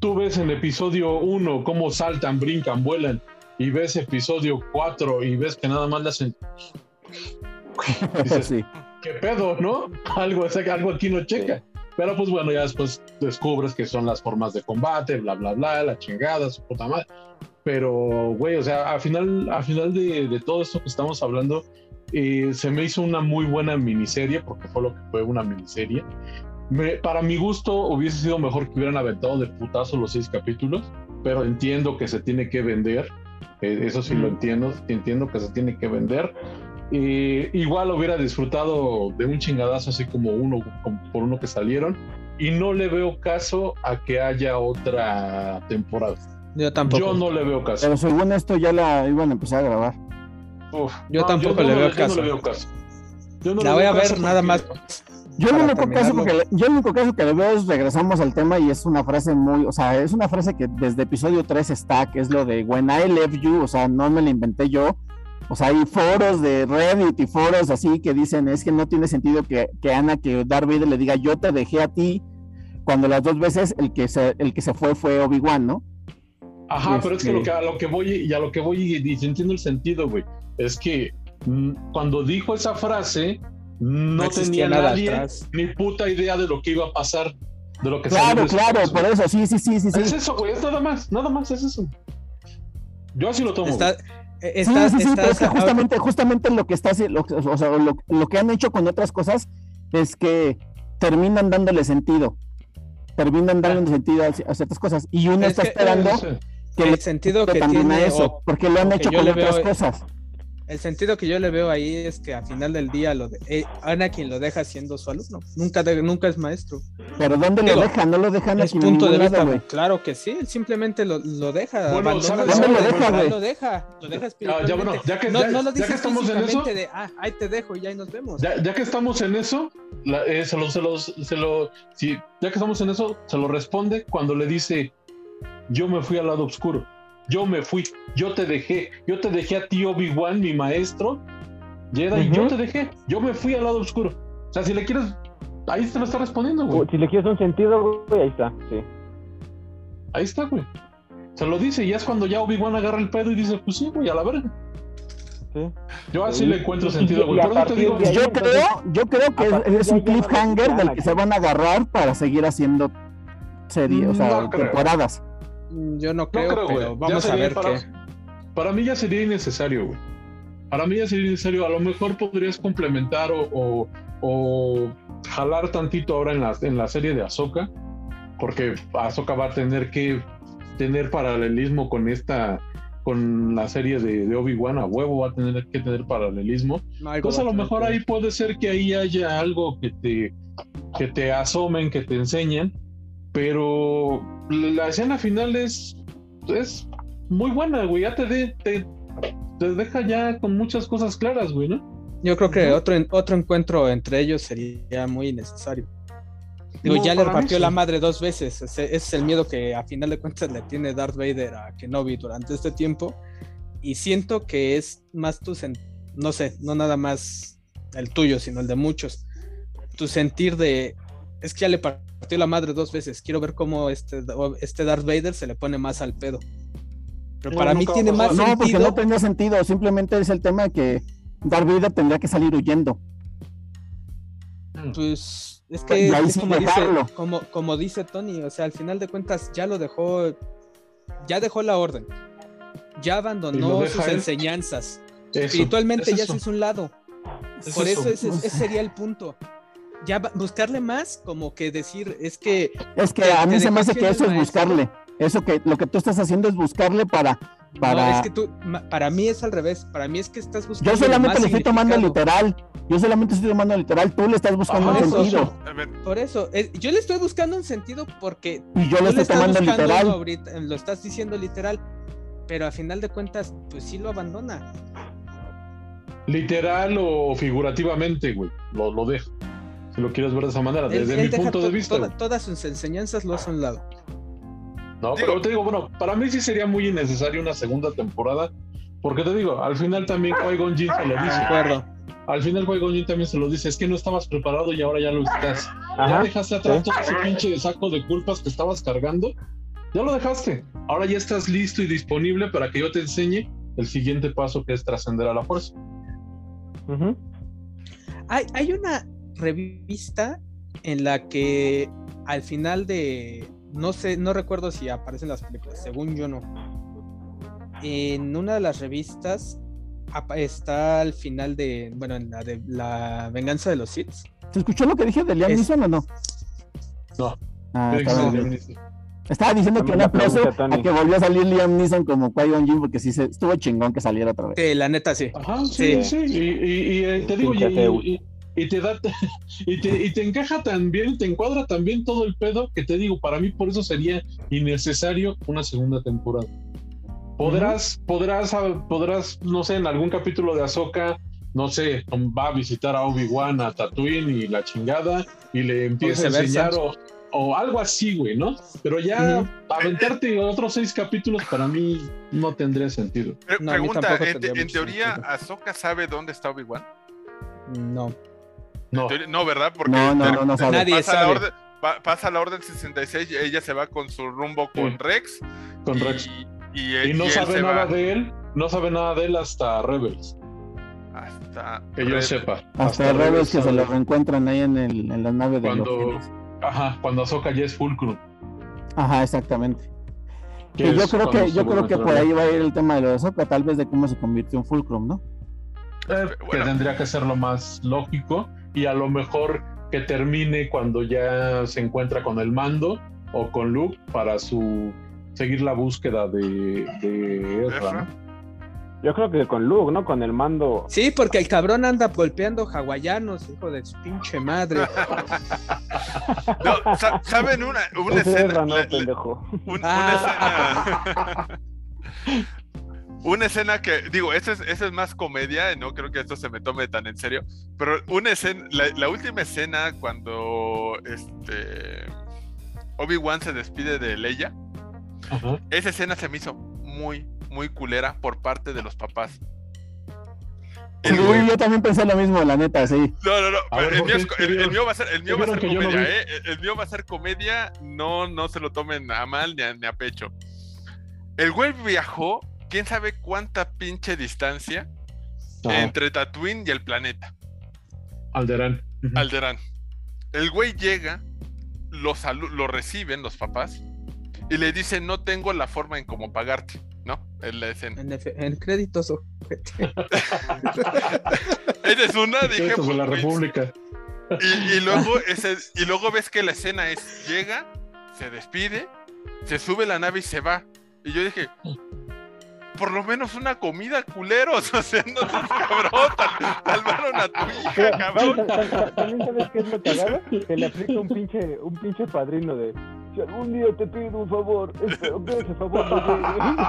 tú ves en episodio 1 cómo saltan, brincan, vuelan, y ves episodio 4 y ves que nada más le hacen. dices, sí. ¿Qué pedo, no? Algo, algo aquí no checa. Pero pues bueno, ya después descubres que son las formas de combate, bla, bla, bla, la chingada, su puta madre. Pero, güey, o sea, al final, al final de, de todo esto que estamos hablando, eh, se me hizo una muy buena miniserie, porque fue lo que fue una miniserie. Me- para mi gusto, hubiese sido mejor que hubieran aventado de putazo los seis capítulos, pero entiendo que se tiene que vender. eh, eso sí lo entiendo, entiendo que se tiene que vender. Eh, igual hubiera disfrutado de un chingadazo así como uno como por uno que salieron y no le veo caso a que haya otra temporada. yo tampoco. Yo no le veo caso. Pero según esto ya la iban a empezar a grabar. Uf, Yo no, tampoco le no veo yo caso. no le veo caso. Yo no La le voy a veo ver nada porque- más Yo el, único caso terminarlo. que le, yo el único caso que le veo es regresamos al tema y es una frase muy, o sea, es una frase que desde episodio 3 está, que es lo de When I left you, o sea, no me la inventé yo. O sea, hay foros de Reddit y foros así que dicen es que no tiene sentido que, que Ana, que Darth Vader le diga yo te dejé a ti, cuando las dos veces el que se, el que se fue fue Obi-Wan, ¿no? Ajá, pero es que, Este- lo que a lo que voy y a lo que voy y, y entiendo el sentido, güey, es que mm, cuando dijo esa frase no, tenía nada nadie atrás. ni puta idea de lo que iba a pasar, de lo que Claro, salió claro, por eso, sí, sí, sí, sí, sí. Es eso, güey, es nada más, nada más es eso. Yo así lo tomo. Está, güey. Eh, Sí, sí, sí, pero es que justamente, justamente lo que está haci- lo, o sea, lo, lo que han hecho con otras cosas es que terminan dándole sentido. Terminan dándole sentido a, a ciertas cosas. Y uno Es está que- esperando sí. que el le sentido que tiene eso, o- porque lo han hecho con otras veo- cosas. El sentido que yo le veo ahí es que a final del día lo de, eh, Anakin lo deja siendo su alumno. Nunca, de- nunca es maestro. Pero ¿dónde lo deja? No lo dejan Es aquí en punto de vista. lado. Claro que sí, él simplemente lo, lo deja. Bueno, ¿Dónde lo deja, güey? Lo deja, lo deja Ya, espiritualmente. ya, bueno, ya que- no, ya- no lo ya que dice estamos en eso- de, ah, ahí te dejo y ahí nos vemos. Ya, ya que estamos en eso, la- eh, se lo, se lo, se lo- sí, ya que estamos en eso, se lo responde cuando le dice, yo me fui al lado oscuro, yo me fui, yo te dejé, yo te dejé a ti Obi-Wan, mi maestro, Jedi, yo te dejé, yo me fui al lado oscuro. O sea, si le quieres, ahí te lo está respondiendo, güey. Si le quieres un sentido, güey, ahí está, sí. Ahí está, güey. Se lo dice y ya es cuando ya Obi-Wan agarra el pedo y dice, pues sí, güey, a la verga. sí. Yo así le encuentro sentido, güey. te digo, ahí- Yo entonces, creo, yo creo que es, un cliffhanger del que se van a agarrar para seguir haciendo series, o sea, creo. temporadas. Mm, Yo no No creo, creo, güey. pero vamos a ver para- qué. Para mí ya sería innecesario, güey. Para mí ya sería innecesario. A lo mejor podrías complementar o, o- o jalar tantito ahora en la, en la serie de Ahsoka, porque Ahsoka va a tener que tener paralelismo con esta, con la serie de, de Obi-Wan, a huevo va a tener que tener paralelismo. No, Entonces a lo mejor ahí puede ser que ahí haya algo que te, que te asomen, que te enseñen, pero la escena final es, es muy buena, güey. Ya te, de- te, te deja ya con muchas cosas claras, güey, ¿no? Yo creo que otro, otro encuentro entre ellos sería muy innecesario. Digo, No, ya le para mí partió sí. la madre dos veces. Ese, ese es el miedo que a final de cuentas le tiene Darth Vader a Kenobi durante este tiempo. Y siento que es más tu no sé, no nada más el tuyo, sino el de muchos. Tu sentir de es que ya le partió la madre dos veces. Quiero ver cómo este, este Darth Vader se le pone más al pedo. Pero No, para mí tiene más pasar. No, porque sentido. no tenía sentido, simplemente es el tema de que Darth Vader tendría que salir huyendo. Pues es que es sí como, dice, como, como dice Tony, o sea, al final de cuentas ya lo dejó, ya dejó la orden, ya ¿Y lo abandonó sus él? enseñanzas, Eso, espiritualmente es ya se hizo un lado, Es por eso, eso. ese, ese sería el punto. Ya buscarle más, como que decir, es que Es que a mí se me hace que eso es buscarle. Eso que lo que tú estás haciendo es buscarle para. no, para... es que tú, para mí es al revés, para mí es que estás buscando. Yo solamente más le estoy tomando literal. Yo solamente estoy tomando literal. Tú le estás buscando un eso, sentido. Por eso, es- yo le estoy buscando un sentido porque Y yo le estoy tomando literal. ahorita, lo estás diciendo literal, pero a final de cuentas, pues sí lo abandona. Literal o figurativamente, güey. Lo, lo deja. Si lo quieres ver de esa manera, desde él mi punto de vista. toda- todas sus enseñanzas lo hace a un lado. No, Digo- pero te digo, bueno, para mí sí sería muy innecesario una segunda temporada. Porque te digo, al final también Qui-Gon Jinn se lo De dice. acuerdo. Al final Qui-Gon Jinn también se lo dice. Es que no estabas preparado y ahora ya lo estás. Ya dejaste atrás sí. todo ese pinche saco de culpas que estabas cargando. Ya lo dejaste. Ahora ya estás listo y disponible para que yo te enseñe el siguiente paso que es trascender a la fuerza. Hay, hay una revista en la que al final de. No sé, no recuerdo si aparecen las películas, según yo no. En una de las revistas está al final de. Bueno, en la de la venganza de los Sith. ¿Se escuchó lo que dije de Liam Es- Neeson o no? No. Ah, estaba, diciendo que También pregunta, Tony. a que volvió a salir Liam Neeson como Qui-Gon Jinn porque sí se, estuvo chingón que saliera otra vez. La neta sí. Ajá, sí, sí. Sí. Y, y- y, eh, te digo, y. y- te da y te, y te encaja tan bien, te encuadra tan bien todo el pedo que te digo, para mí por eso sería innecesario una segunda temporada. Podrás, podrás, ah, podrás, no sé, en algún capítulo de Ahsoka no sé, va a visitar a Obi-Wan a Tatooine y la chingada y le empieza a enseñar o, o algo así, güey, ¿no? Pero ya aventarte otros seis capítulos para mí no tendría sentido. Pre- No, pregunta, tampoco en, en teoría, sentido. ¿Ahsoka sabe dónde está Obi-Wan? No. No, No, ¿verdad? Porque No, no, ter- no, no sabe. Nadie pasa, La sabe. orden, pa- pasa la orden 66 y ella se va con su rumbo con Sí. Rex. con y, Rex. Y, Y no y sabe nada va de él, no sabe nada de él hasta Rebels, hasta que yo Red- sepa. Hasta Rebels que se lo reencuentran ahí en, el, en la nave de Cuando-. Ajá, cuando Ahsoka ya es Fulcrum. Ajá, exactamente. Que yo creo que yo creo que por ahí va a ir el tema de lo de Ahsoka, tal vez de cómo se convirtió en Fulcrum, ¿no? Eh, Bueno. que tendría que ser lo más lógico y a lo mejor que termine cuando ya se encuentra con el mando o con Luke para su seguir la búsqueda de, de Ezra, Ezra. ¿no? Yo creo que con Luke, ¿no? Con el mando. Sí, porque el cabrón anda golpeando hawaianos, hijo de su pinche madre. No, sa- ¿saben una, una escena? Ezra, no, la- la- pendejo. un- Ah. Una escena. Una escena que, digo, esa es, esa es más comedia, no creo que esto se me tome tan en serio, pero una escena, la, la última escena cuando este Obi-Wan se despide de Leia, esa escena se me hizo muy, muy culera por parte de los papás. El Sí, güey- yo también pensé lo mismo, la neta, sí. No, no, no. Ver, el, ¿por mío va a ser, el mío va a ser no comedia? ¿eh? El- El mío va a ser comedia. No, no se lo tomen a mal ni a, ni a pecho. El güey viajó, quién sabe cuánta pinche distancia Ajá. entre Tatooine y el planeta, Alderán. Ujú. Alderaan. El güey llega, lo, lo reciben los papás y le dicen: No tengo la forma en cómo pagarte, ¿no? En la escena. En, en créditos, ojete. Esa es una, dije. De la pues, República. Y, y luego ese, y luego ves que la escena es llega, se despide, se sube la nave y se va. Y yo dije, por lo menos una comida, culeros. O sea, no seas cabrón, sal- salvaron a tu hija, Pero, cabrón. ta- ta- ta- También sabes qué es lo cagado? Que le aplica un pinche, un pinche padrino de si algún día te pido un favor, espero que ese favor no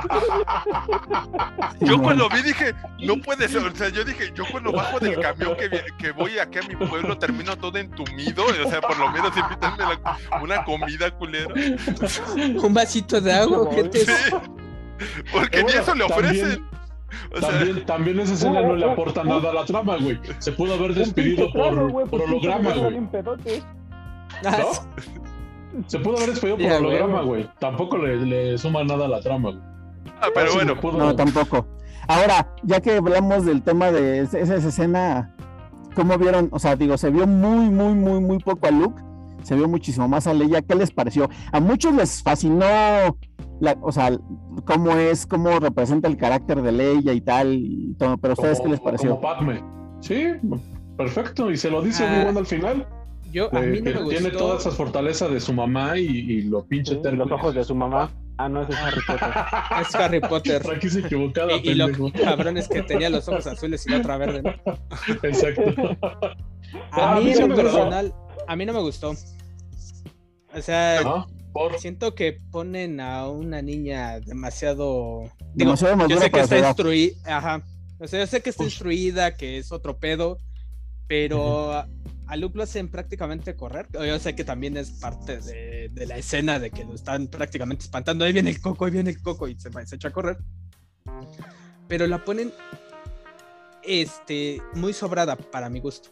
Yo cuando vi dije, no puede ser. O sea, yo dije, yo cuando bajo del camión que, que voy aquí a mi pueblo termino todo entumido. O sea, por lo menos invítenme la- una comida, culero. Un vasito de agua, ojete. Sí. Porque ni Bueno, eso le también- ofrecen. O sea, También, también esa escena no le aporta nada a la trama, güey. Se pudo haber despedido por, por holograma, güey. Ah, ¿No? Se pudo haber despedido por Ya, holograma, güey. Tampoco le, le suma nada a la trama, güey. ah, pero bueno, pudo- No, tampoco. Ahora, ya que hablamos del tema de esa, esa escena, ¿cómo vieron? O sea, digo, se vio muy, muy, muy, muy poco a Luke, se vio muchísimo más a Leia. ¿Qué les pareció? A muchos les fascinó, la, o sea, cómo es, cómo representa el carácter de Leia y tal, y todo, pero a ustedes, como- ¿qué les pareció? Como Padme. Sí, perfecto. Y se lo dice Ah, Obi-Wan al final. Yo, a eh, mí no que me tiene gustó. toda esa fortaleza de su mamá y, y lo pinche terco. Los ojos de su mamá. Ah, no, ese es Harry Potter. Es Harry Potter. Franquicia equivocada, Y, y lo cabrón es que tenía los ojos azules y la otra verde. ¿no? Exacto. A mí a mí sí en me personal, a mí no me gustó. O sea, Por siento que ponen a una niña demasiado. Digo, Demasiado yo madura sé que está instruida. Ajá. O sea, yo sé que está Pues- instruida, que es otro pedo. Pero a- a Luke lo hacen prácticamente correr. Yo sé que también es parte de, de la escena de que lo están prácticamente espantando. Ahí viene el coco, ahí viene el coco y se, va- se echa a correr. Pero la ponen este, muy sobrada para mi gusto.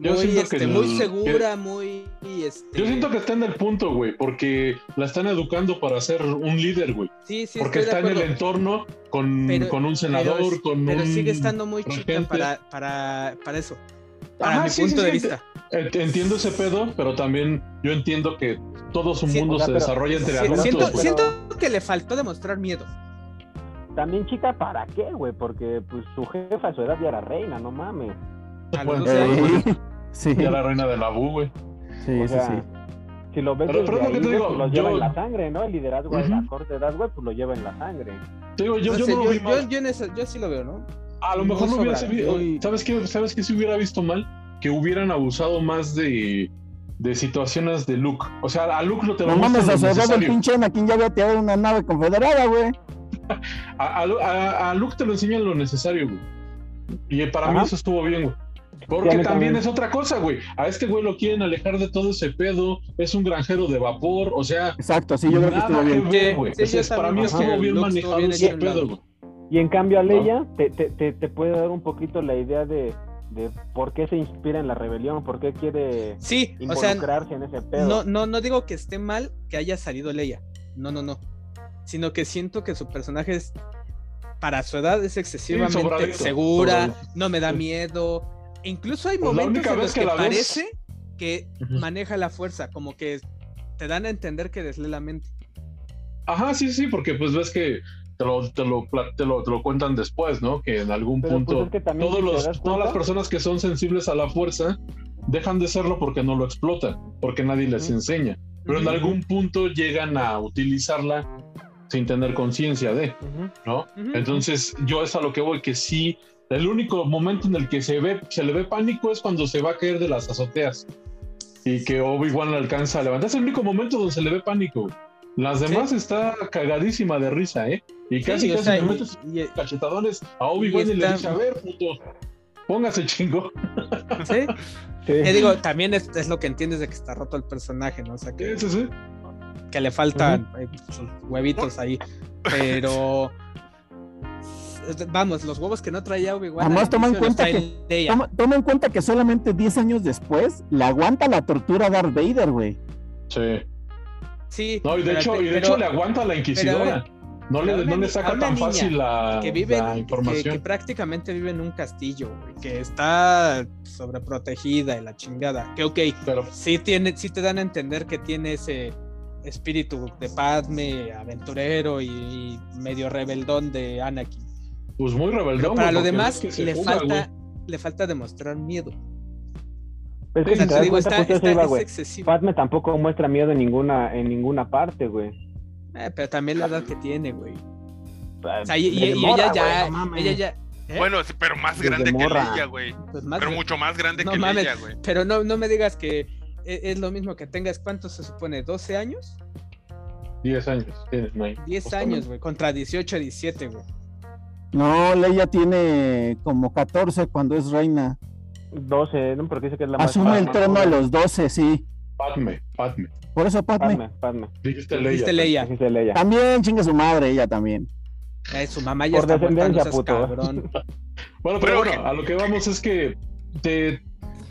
Yo Muy, siento que este, el- muy segura, muy. Este, Yo siento que está en el punto, güey, porque la están educando para ser un líder, güey. Sí, sí, porque está en el entorno con, Pero- con un senador, pero, es- con pero un... sigue estando muy chica para, para, para eso. Para Ajá, mi sí, punto sí, de sí, vista. Ent- Entiendo ese pedo, pero también yo entiendo que todo su Sí, mundo o sea, se pero- desarrolla entre Sí, adultos, siento, güey. siento que le faltó demostrar miedo. También chica, ¿para qué, güey? Porque pues su jefa a su edad ya era reina, no mames. A los Bueno, 12 años. Sí, Ya la reina de la Bu, güey. sí, o sí, sea, sí. Si lo ves Pero- pero lo ahí, que te digo, pues lo yo- lleva en la sangre, ¿no? El liderazgo de la corte de edad, güey, pues lo lleva en la sangre. Te digo, yo, No yo sé, no lo yo, vi yo- mal. yo en yo sí lo veo, ¿no? A lo mejor no hubiera sobrada, sabido. muy- ¿Sabes qué? ¿Sabes qué se hubiera visto mal? Que hubieran abusado más de, de situaciones de Luke. O sea, a Luke lo te lo No mames, a lo el pinche Anakin ya había tirado una nave confederada, güey. A, a- a- Luke te lo enseñan lo necesario, güey. Y para mí Ajá. eso estuvo bien, güey. Porque también también. es otra cosa, güey. A este güey lo quieren alejar de todo ese pedo. Es un granjero de vapor. O sea, Exacto, sí, yo creo que estuvo bien. ver, güey. sí, para mí estuvo bien manejado bien ese pedo, güey. Y en cambio a ¿No? Leia te, te, te, te puede dar un poquito la idea de, de por qué se inspira en la rebelión, por qué quiere Sí, o sea, involucrarse en ese pedo. no, no, no digo que esté mal que haya salido Leia. No, no, no. Sino que siento que su personaje es, para su edad, es excesivamente segura, no me da Sí. miedo. E incluso hay Pues momentos en los que que, la ves- parece que maneja la fuerza, como que te dan a entender que deslee la mente. Ajá, sí, sí, porque pues ves que te lo, te lo, te lo, te lo cuentan después, ¿no? Que en algún Pero, pues, punto es que también, todos los, das todas las personas que son sensibles a la fuerza dejan de serlo porque no lo explotan, porque nadie les enseña. Pero en algún punto llegan a utilizarla sin tener conciencia de. ¿no? Entonces, yo es a lo que voy, que sí, el único momento en el que se ve, se le ve pánico es cuando se va a caer de las azoteas y que Obi-Wan le alcanza a levantar. Es el único momento donde se le ve pánico. Las demás está cagadísima de risa, ¿eh? Y casi, Sí, o casi sea, le y- mete sus y- cachetadones a Obi-Wan y, le dice, a ver, puto, póngase chingo. ¿sí? Sí. Te digo, también es, es lo que entiendes de que está roto el personaje, ¿no? O sea, que, Sí, sí, sí. que le faltan eh, sus huevitos ahí. Pero. Vamos, los huevos que no traía Obi-Wan. Además, toma en cuenta trae Leia. Toma, toma en cuenta que solamente 10 años después le aguanta la tortura a Darth Vader, güey. Sí. Sí, No, y de pero- hecho, y de pero hecho le aguanta a la inquisidora. no, le, no le saca tan fácil la, que vive la que, información. que prácticamente vive en un castillo, güey, que está sobreprotegida y la chingada. Que ok, Pero sí tiene, sí te dan a entender que tiene ese espíritu de Padme, aventurero y, y medio rebeldón de Anakin. Pues muy Pero rebeldón. para güey, lo demás ves que le fuga, falta, le falta demostrar miedo. Es que O sea, si te digo, cuenta, está, está- iba, es. Padme tampoco muestra miedo en ninguna, en ninguna parte, güey. Eh, pero también la edad que tiene, güey. O sea, y, y- y ella ya, güey, no ella ya, ¿eh? Bueno, sí, pero más Desde grande que. Leia, güey. pues Pero de- mucho más grande No que mames. Leia, güey. Pero no, no me digas que e- es, lo mismo que tengas, ¿cuántos se supone? ¿12 años? 10 años. tienes, no hay, 10 justamente. años, güey, contra 18, 17, güey. No, Leia tiene como 14 cuando es reina. 12, ¿no? Porque dice que es la más Asume el trono a los 12, sí. Padme, Padme. Por eso Padme. Padme, Padme. Dijiste Dijiste Leia. Leia. Dijiste Leia. También chingue su madre, ella también. Eh, su mamá ya Por está muerta, no descendencia, seas puto. cabrón. Bueno, pero Bueno, bueno, a lo que vamos es que te,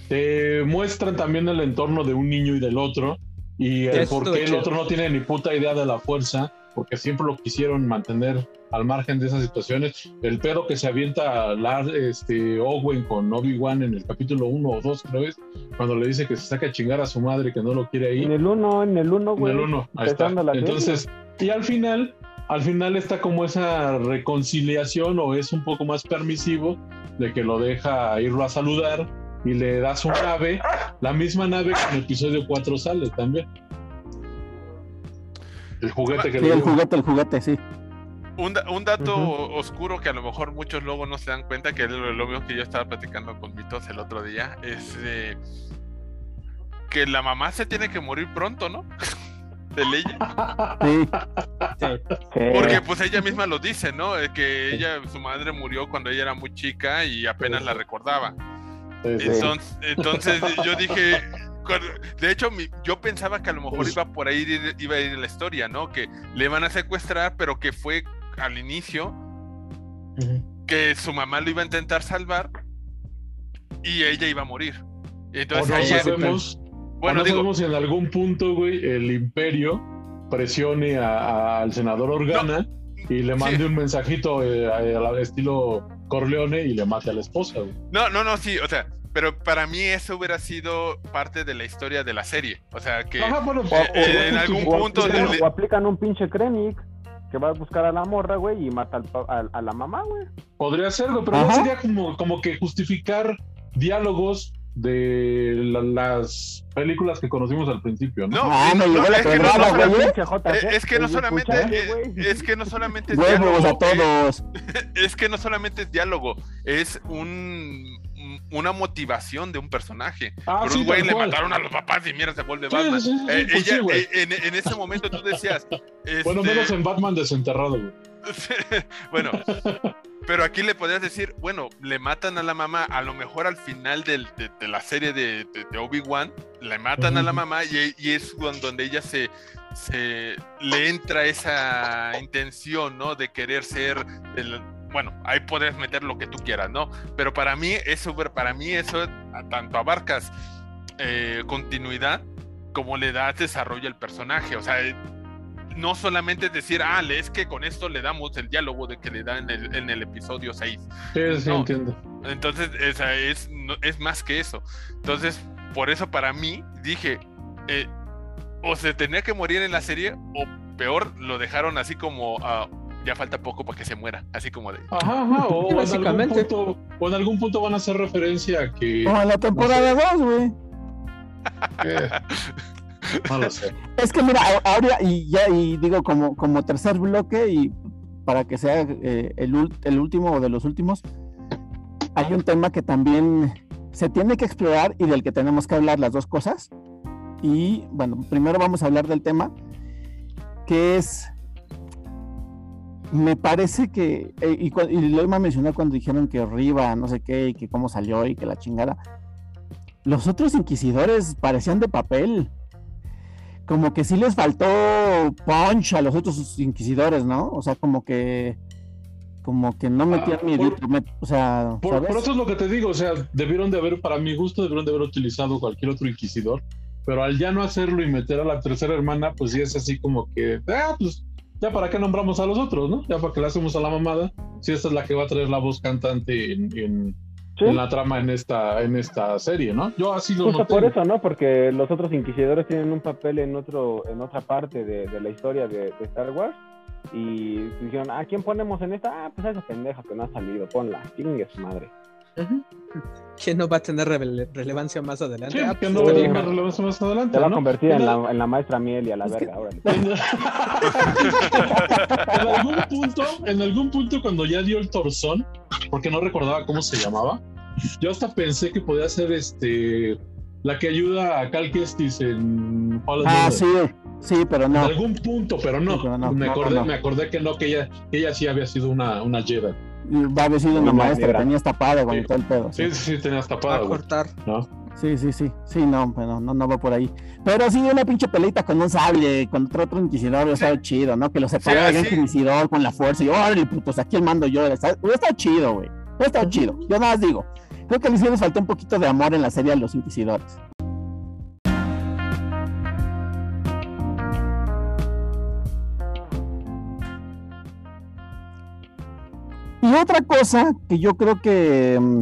te muestran también el entorno de un niño y del otro y el por qué el otro no tiene ni puta idea de la fuerza, porque siempre lo quisieron mantener al margen de esas situaciones. El pedo que se avienta Lar, este, Owen con Obi-Wan en el capítulo 1 o 2, creo es, cuando le dice que se saca a chingar a su madre que no lo quiere ahí. En el 1, en el 1, En güey. el 1, ahí está. Entonces, y al final, al final está como esa reconciliación o es un poco más permisivo de que lo deja irlo a saludar y le da su nave, la misma nave que en el episodio 4 sale también. El juguete que Sí, el juguete, el juguete, sí. Un, un dato oscuro que a lo mejor muchos luego no se dan cuenta, que es lo, lo mismo que yo estaba platicando con Mitos el otro día, es eh, que la mamá se tiene que morir pronto, ¿no? De Leia. Sí, Sí. Porque pues ella misma lo dice, ¿no? Eh, Que ella, su madre murió cuando ella era muy chica y apenas la recordaba. Sí, sí. Entonces, entonces yo dije, de hecho, yo pensaba que a lo mejor iba por ahí, iba a ir la historia, ¿no? Que le iban a secuestrar, pero que fue al inicio que su mamá lo iba a intentar salvar y ella iba a morir. O Entonces no ahí sabemos, bueno, no digo, sabemos si en algún punto, güey, el imperio presione a- a- al senador Organa y le mande Sí. un mensajito eh, al estilo Corleone y le mate a la esposa, güey. no, no, no, sí, o sea, pero para mí eso hubiera sido parte de la historia de la serie. O sea, que Ajá, bueno, eh, pues, eh, en algún O punto aplican, le- o aplican un pinche Krennic que va a buscar a la morra, güey, y mata al pa- a, a la mamá, güey. Podría ser, güey, pero Ajá. sería como, como que justificar diálogos de la- las películas que conocimos al principio, ¿no? No, Ah, no, no, es que no, no, JC, eh, es que no ¿sí solamente es que no solamente es diálogo, a todos. es que no solamente es diálogo, es un- una motivación de un personaje. Ah, Bruce sí, Wayne tal le cual. mataron a los papás y mira, se vuelve Sí, Batman. sí, Eh, pues ella- güey. eh, en, en ese momento tú decías. Bueno, este, menos en Batman desenterrado, güey. bueno, pero aquí le podrías decir, bueno, le matan a la mamá, a lo mejor al final del- de, de la serie de, de- de Obi-Wan, le matan a la mamá y, y es donde ella se, se le entra esa intención, ¿no? De querer ser el- bueno, ahí puedes meter lo que tú quieras, ¿no? Pero para mí eso, para mí eso tanto abarcas eh, continuidad como le das desarrollo al personaje, o sea, eh, no solamente es decir, ah, es que con esto le damos el diálogo de que le da en el, en el episodio 6. Sí, sí, No. entiendo. Entonces, es, no- es más que eso. Entonces, por eso para mí dije, eh, o se tenía que morir en la serie, o peor, lo dejaron así como, ah, ya falta poco para que se muera, así como de... Ajá, ajá. O, Sí, en básicamente. punto, o en algún punto van a hacer referencia a que. Como en la temporada 2, güey. que- no lo sé. Es que mira, a- ahora y ya, y digo, como, como tercer bloque, y para que sea eh, el, el último o de los últimos, hay un tema que también se tiene que explorar y del que tenemos que hablar las dos cosas. Y bueno, primero vamos a hablar del tema, que es, me parece que, eh, y, y lo iba a mencionar cuando dijeron que Riva, no sé qué, y que cómo salió y que la chingada. Los otros inquisidores parecían de papel como que sí les faltó punch a los otros inquisidores, ¿no? O sea, como que como que no metían Ah, mi por- litro, met- o sea, Por, ¿sabes? por eso es lo que te digo, o sea, debieron de haber, para mi gusto, debieron de haber utilizado cualquier otro inquisidor, pero al ya no hacerlo y meter a la tercera hermana, pues sí es así como que, ah, pues ya para qué nombramos a los otros, ¿no? Ya para qué le hacemos a la mamada, si esta es la que va a traer la voz cantante en, en- Sí, en la trama en esta, en esta serie, ¿no? Yo así lo justo noté. por eso, ¿no? Porque los otros inquisidores tienen un papel en otro, en otra parte de, de la historia de, de Star Wars. Y dijeron, ¿a quién ponemos en esta? Ah, pues a esa pendeja que no ha salido, ponla, chingue su madre. ¿Quién no va a tener rele- relevancia más adelante? Sí, Ah, que pues no va a tener relevancia más adelante. Se va a ¿no? convertir en En la, en la maestra miel y a la Es que- verga, órale. en algún punto, en algún punto cuando ya dio el torzón, porque no recordaba cómo se llamaba, yo hasta pensé que podía ser este la que ayuda a Cal Kestis en Fallen Ah, sí, sí, pero En no. algún punto, pero no. Sí, pero no, me, no, acordé, no. me acordé que no, que ella, que ella sí había sido una, una Jedi. Va a haber sido una maestra, negra. tenía tapada con Sí. todo el pedo. Sí, Sí, sí, tenías Va tapada, a cortar. ¿no? sí, sí, sí, sí, no, pero no, no va por ahí. Pero sí, una pinche peleita con un sable contra otro inquisidor, hubiera estado chido, ¿no? Que lo separara Sí, el así. inquisidor con la fuerza y yo, órale, putos, aquí el mando yo. Está- Hubiera estado chido, güey. Hubiera estado chido. Yo nada más digo, creo que les faltó un poquito de amor en la serie a los inquisidores. Y otra cosa que yo creo que, mm,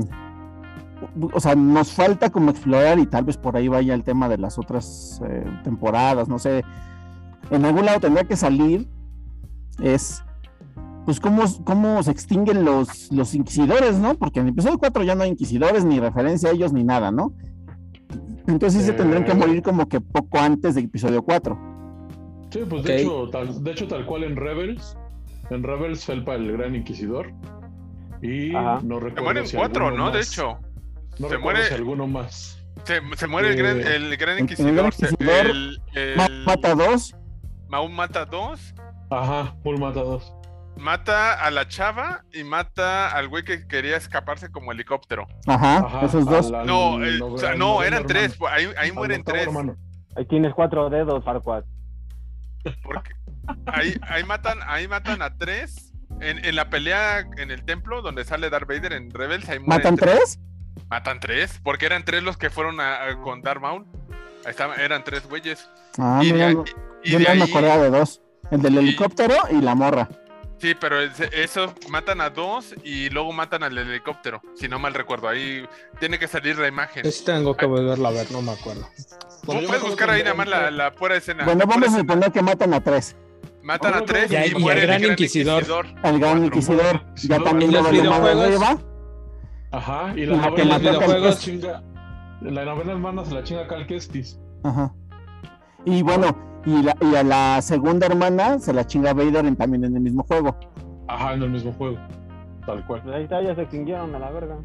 o sea, nos falta como explorar y tal vez por ahí vaya el tema de las otras eh, temporadas, no sé, en algún lado tendría que salir, es, pues, cómo, cómo se extinguen los, los inquisidores, ¿no? Porque en el episodio 4 ya no hay inquisidores, ni referencia a ellos, ni nada, ¿no? Entonces sí se tendrían que Eh. morir como que poco antes del episodio 4. Sí, pues de, hecho, tal, de hecho, tal cual en Rebels, en Rebels felpa el Gran Inquisidor. Y Ajá. no Se recuerdo. mueren si cuatro, ¿no? De hecho. No se recuerdo muere- si alguno más. Se, se muere el gran, Eh, el gran el-. Gran se- Inquisidor, el, el- Ma- Mata dos, Maun mata dos. Ajá, mata dos. Mata a la chava y mata al güey que quería escaparse como helicóptero. ajá, Ajá, esos dos. No, eh, no, noveno eran hermano, tres. Ahí, ahí mueren tres. hermano. Ahí tienes cuatro dedos, Farquaad. Porque ahí, ahí matan, ahí matan a tres. En, en la pelea en el templo donde sale Darth Vader en Rebels, ahí ¿Matan tres? Matan tres, porque eran tres los que fueron a, a- con Darth Maul. Ahí estaban, eran tres güeyes. Ah, y mira, ahí- no- y yo de no me ahí- acordaba de dos. El del y- helicóptero y la morra. Sí, pero ese- esos matan a dos y luego matan al helicóptero. Si no mal recuerdo, ahí tiene que salir la imagen. Sí, tengo que volverla a ver, no me acuerdo. Tú me puedes buscar ahí nada más la, la pura escena. Bueno, vamos a suponer que matan a tres. Matan a tres y y, y al muere el Gran gran Inquisidor. inquisidor. El gran inquisidor. Ya también lo arriba. Ajá, y la la que mató la Kestis. chinga. La novena hermana se la chinga Cal Kestis. Ajá. Y bueno, y, la- y a la segunda hermana se la chinga Vader en- también en el mismo juego. Ajá, en el mismo juego. Tal cual. Ahí está, ya se extinguieron a la verga.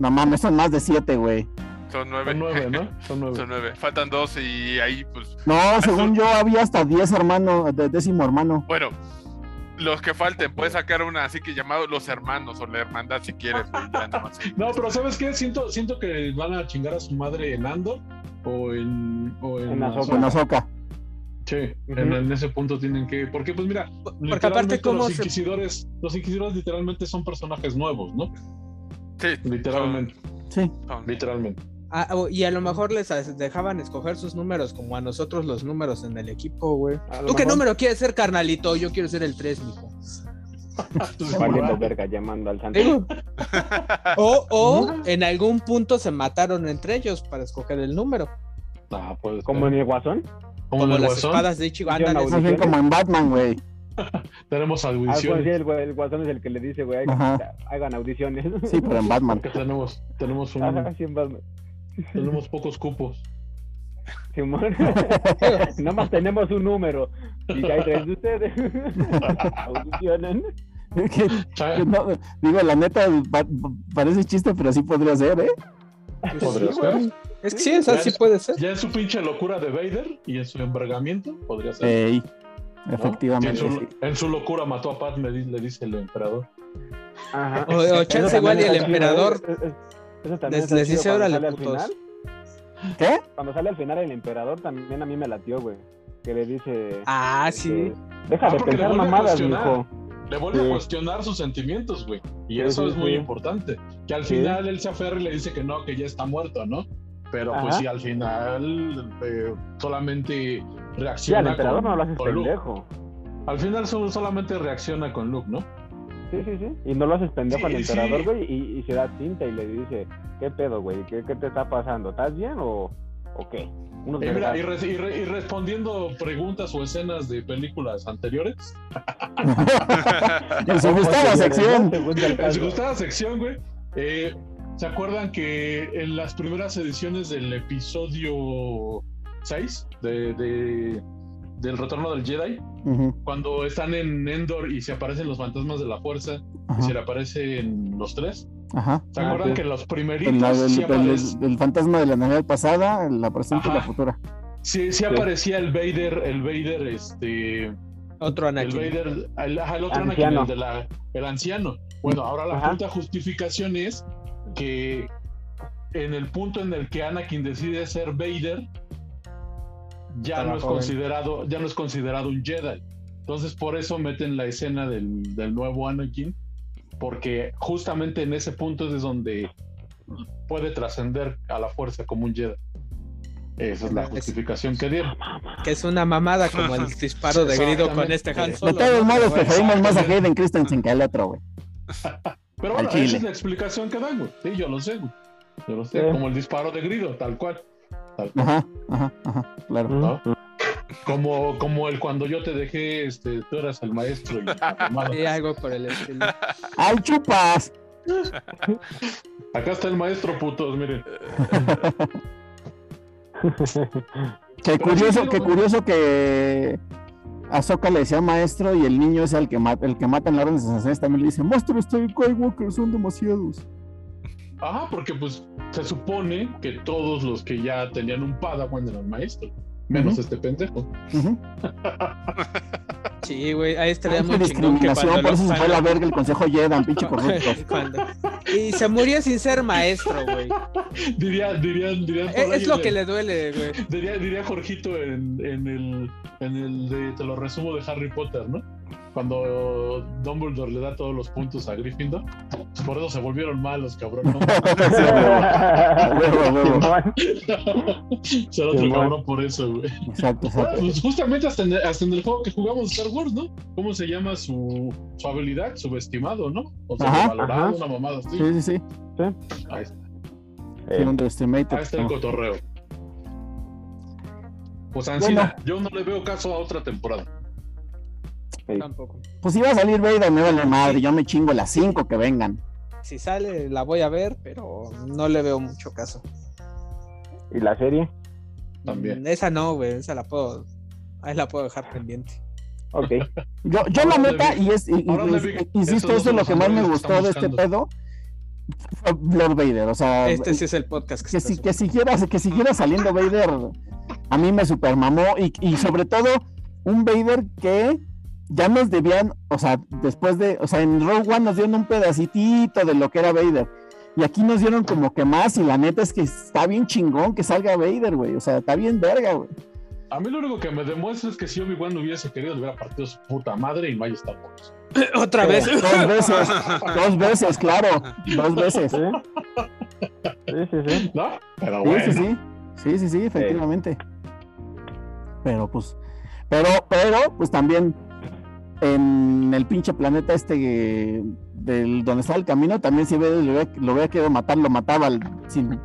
No mames, son más de siete, güey. Son nueve. Son nueve, ¿no? Son nueve. Son nueve. Faltan dos y ahí, pues. No, según yo había hasta diez hermanos, de décimo hermano. Bueno, los que falten, puedes sacar una así que llamado Los Hermanos o la Hermandad si quieres, güey, ya nada más. No, pero ¿sabes qué? Siento, siento que van a chingar a su madre en Andor o en, o en, En Azoka. Sí, Ujú. en, en ese punto tienen que. Porque, pues mira, Porque aparte, ¿cómo los se- inquisidores, los inquisidores literalmente son personajes nuevos, ¿no? Sí, Literalmente, Sí. son- literalmente. Ah, y a lo mejor les dejaban escoger sus números como a nosotros los números en el equipo, güey. ¿Tú qué mejor- número quieres ser, carnalito? Yo quiero ser el 3, mijo. Valiendo verga llamando al santo. Digo, O, o en algún punto se mataron entre ellos para escoger el número. Ah, pues. Como en el guasón. como en el las Guasón, espadas de Ichigo. Ándale, como en Batman, güey. tenemos Ah, pues, sí, audiciones. el, guasón es el que le dice, güey, hagan, hagan audiciones. Sí, pero en Batman. Porque tenemos, tenemos, un- Ajá, sí, en Batman. tenemos pocos cupos. Simón. Nomás tenemos un número. Y hay tres de ustedes. Audicionen. Que- Cha- que no, digo, la neta, pa- parece chiste, pero sí podría ser, ¿eh? Pues Podría sí, ser. Es que sí, Ya sí es- puede ser. Ya en su pinche locura de Vader y en su embargamiento, podría ser. Ey, ¿no? efectivamente. En, su, sí. en su locura mató a Pat, le dice el emperador. Ajá. O- chance igual y el emperador. Es- es- Eso también les- dice, cuando "Órale, sale al putos". final. ¿Qué? Cuando sale al final el emperador, también a mí me latió, güey. Que le dice. Ah, sí. que, Deja Ah, de pensar vuelve a mamadas. Le vuelve Sí. a cuestionar sus sentimientos, güey. Y Sí, eso sí, es muy sí. importante. Que al Sí. final él se aferra y le dice que no, que ya está muerto, ¿no? Pero pues sí, al final eh, solamente Sí, al reacciona emperador con, no lo haces Luke. pendejo. Al final solo, solamente reacciona con Luke, ¿no? Sí, sí, sí. Y no lo haces pendejo Sí, al sí. emperador, güey. Y, y se da tinta y le dice: ¿Qué pedo, güey? ¿Qué, ¿Qué te está pasando? ¿Estás bien o, o qué? Unos mira, y, vergazos. re- y re- y respondiendo preguntas o escenas de películas anteriores, En su gustada sección. En su gustada sección, güey. eh, ¿Se acuerdan que en las primeras ediciones del episodio 6 de, de- del Retorno del Jedi, cuando están en Endor y se aparecen los fantasmas de la fuerza y se le aparecen los tres? ajá. ¿Se Ah, acuerdan sí. que los primeritos El, el- sí, el- el fantasma de la Navidad pasada, la presente y la futura. sí- sí aparecía el Vader, el Vader, este, Otro el Anakin. Vader, el, ajá, el otro Anakin, Anciano. el, de la, el anciano. Bueno, ahora la Ajá. puta justificación es que en el punto en el que Anakin decide ser Vader, ya no es joven. considerado, ya no es considerado un Jedi. Entonces por eso meten la escena del, del nuevo Anakin, porque justamente en ese punto es donde puede trascender a la fuerza como un Jedi. Esa es la justificación que dieron. Que es una mamada como el disparo de grido con este Han De todos modos, preferimos más a Hayden Christensen que al otro, güey. Pero bueno, esa es la explicación que dan, güey. Sí, yo lo sé, güey. Yo lo sé, Sí. como el disparo de grido, tal cual. Tal cual, Ajá, ajá, ajá, claro. ¿no? Como, como el cuando yo te dejé, este, tú eras el maestro y. Sí, algo por el estilo. ¡Ay, chupas! Acá está el maestro, putos, miren. Qué curioso, qué curioso que Ahsoka le decía maestro y el niño es el que mata, el que mata en la orden de también le dice, maestro, estoy Skywalker, son demasiados. Ajá, porque pues se supone que todos los que ya tenían un Padawan eran maestros. Menos Ujú. este pendejo. Ujú. Sí, güey, ahí estaría muy chingón que cuando por eso se fue a la verga el consejo Jedi, pinche corrupto. cuando- Y se murió sin ser maestro, güey. Diría, dirían, dirían por Es, es lo en que el- le duele, güey. Diría, diría Jorgito en, en el, en el de, te lo resumo de Harry Potter, ¿no? Cuando Dumbledore le da todos los puntos a Gryffindor, pues por eso se volvieron malos, cabrón. ¿no? huevo, a huevo. Simón. Ser otro cabrón por eso, güey. Exacto, Bueno, exacto. pues justamente hasta en, hasta en el juego que jugamos de Star Wars, ¿no? ¿Cómo se llama su, su habilidad? Subestimado, ¿no? O sea, Ajá. valorado, Ajá. una mamada así. Sí, sí, sí. Ahí está, Eh, ahí está el cotorreo. Pues Ancina, yo no le veo caso a otra temporada. Sí. Tampoco. Pues si va a salir Vader, me vale madre, yo me chingo las cinco que vengan. Si sale, la voy a ver, pero no le veo mucho caso. ¿Y la serie? También. Esa no, güey, esa la puedo. Ahí la puedo dejar pendiente. Ok. Yo, yo la neta, vi- y es, y- y- vi- insisto, eso es lo que más me gustó de este pedo. Lord Vader. O sea, Este sí es el podcast que, que, si, que, siguiera, que siguiera saliendo Vader, a mí me supermamó. Y, y sobre todo, un Vader que ya nos debían, o sea, después de, o sea, en Rogue One nos dieron un pedacitito de lo que era Vader. Y aquí nos dieron como que más, y la neta es que está bien chingón que salga Vader, güey. O sea, está bien verga, güey. A mí lo único que me demuestra es que si Obi-Wan hubiese querido, le hubiera partido su puta madre y no hay Star Wars. Otra vez. Dos veces, dos veces, claro, dos veces. ¿Sí? Sí, sí, sí. ¿No? Pero Sí, bueno. sí, sí. Sí, sí, sí, efectivamente. Pero pues, pero, pero, pues también en el pinche planeta este del donde está el camino, también si Vader lo hubiera, lo hubiera querido matar, lo mataba al- sin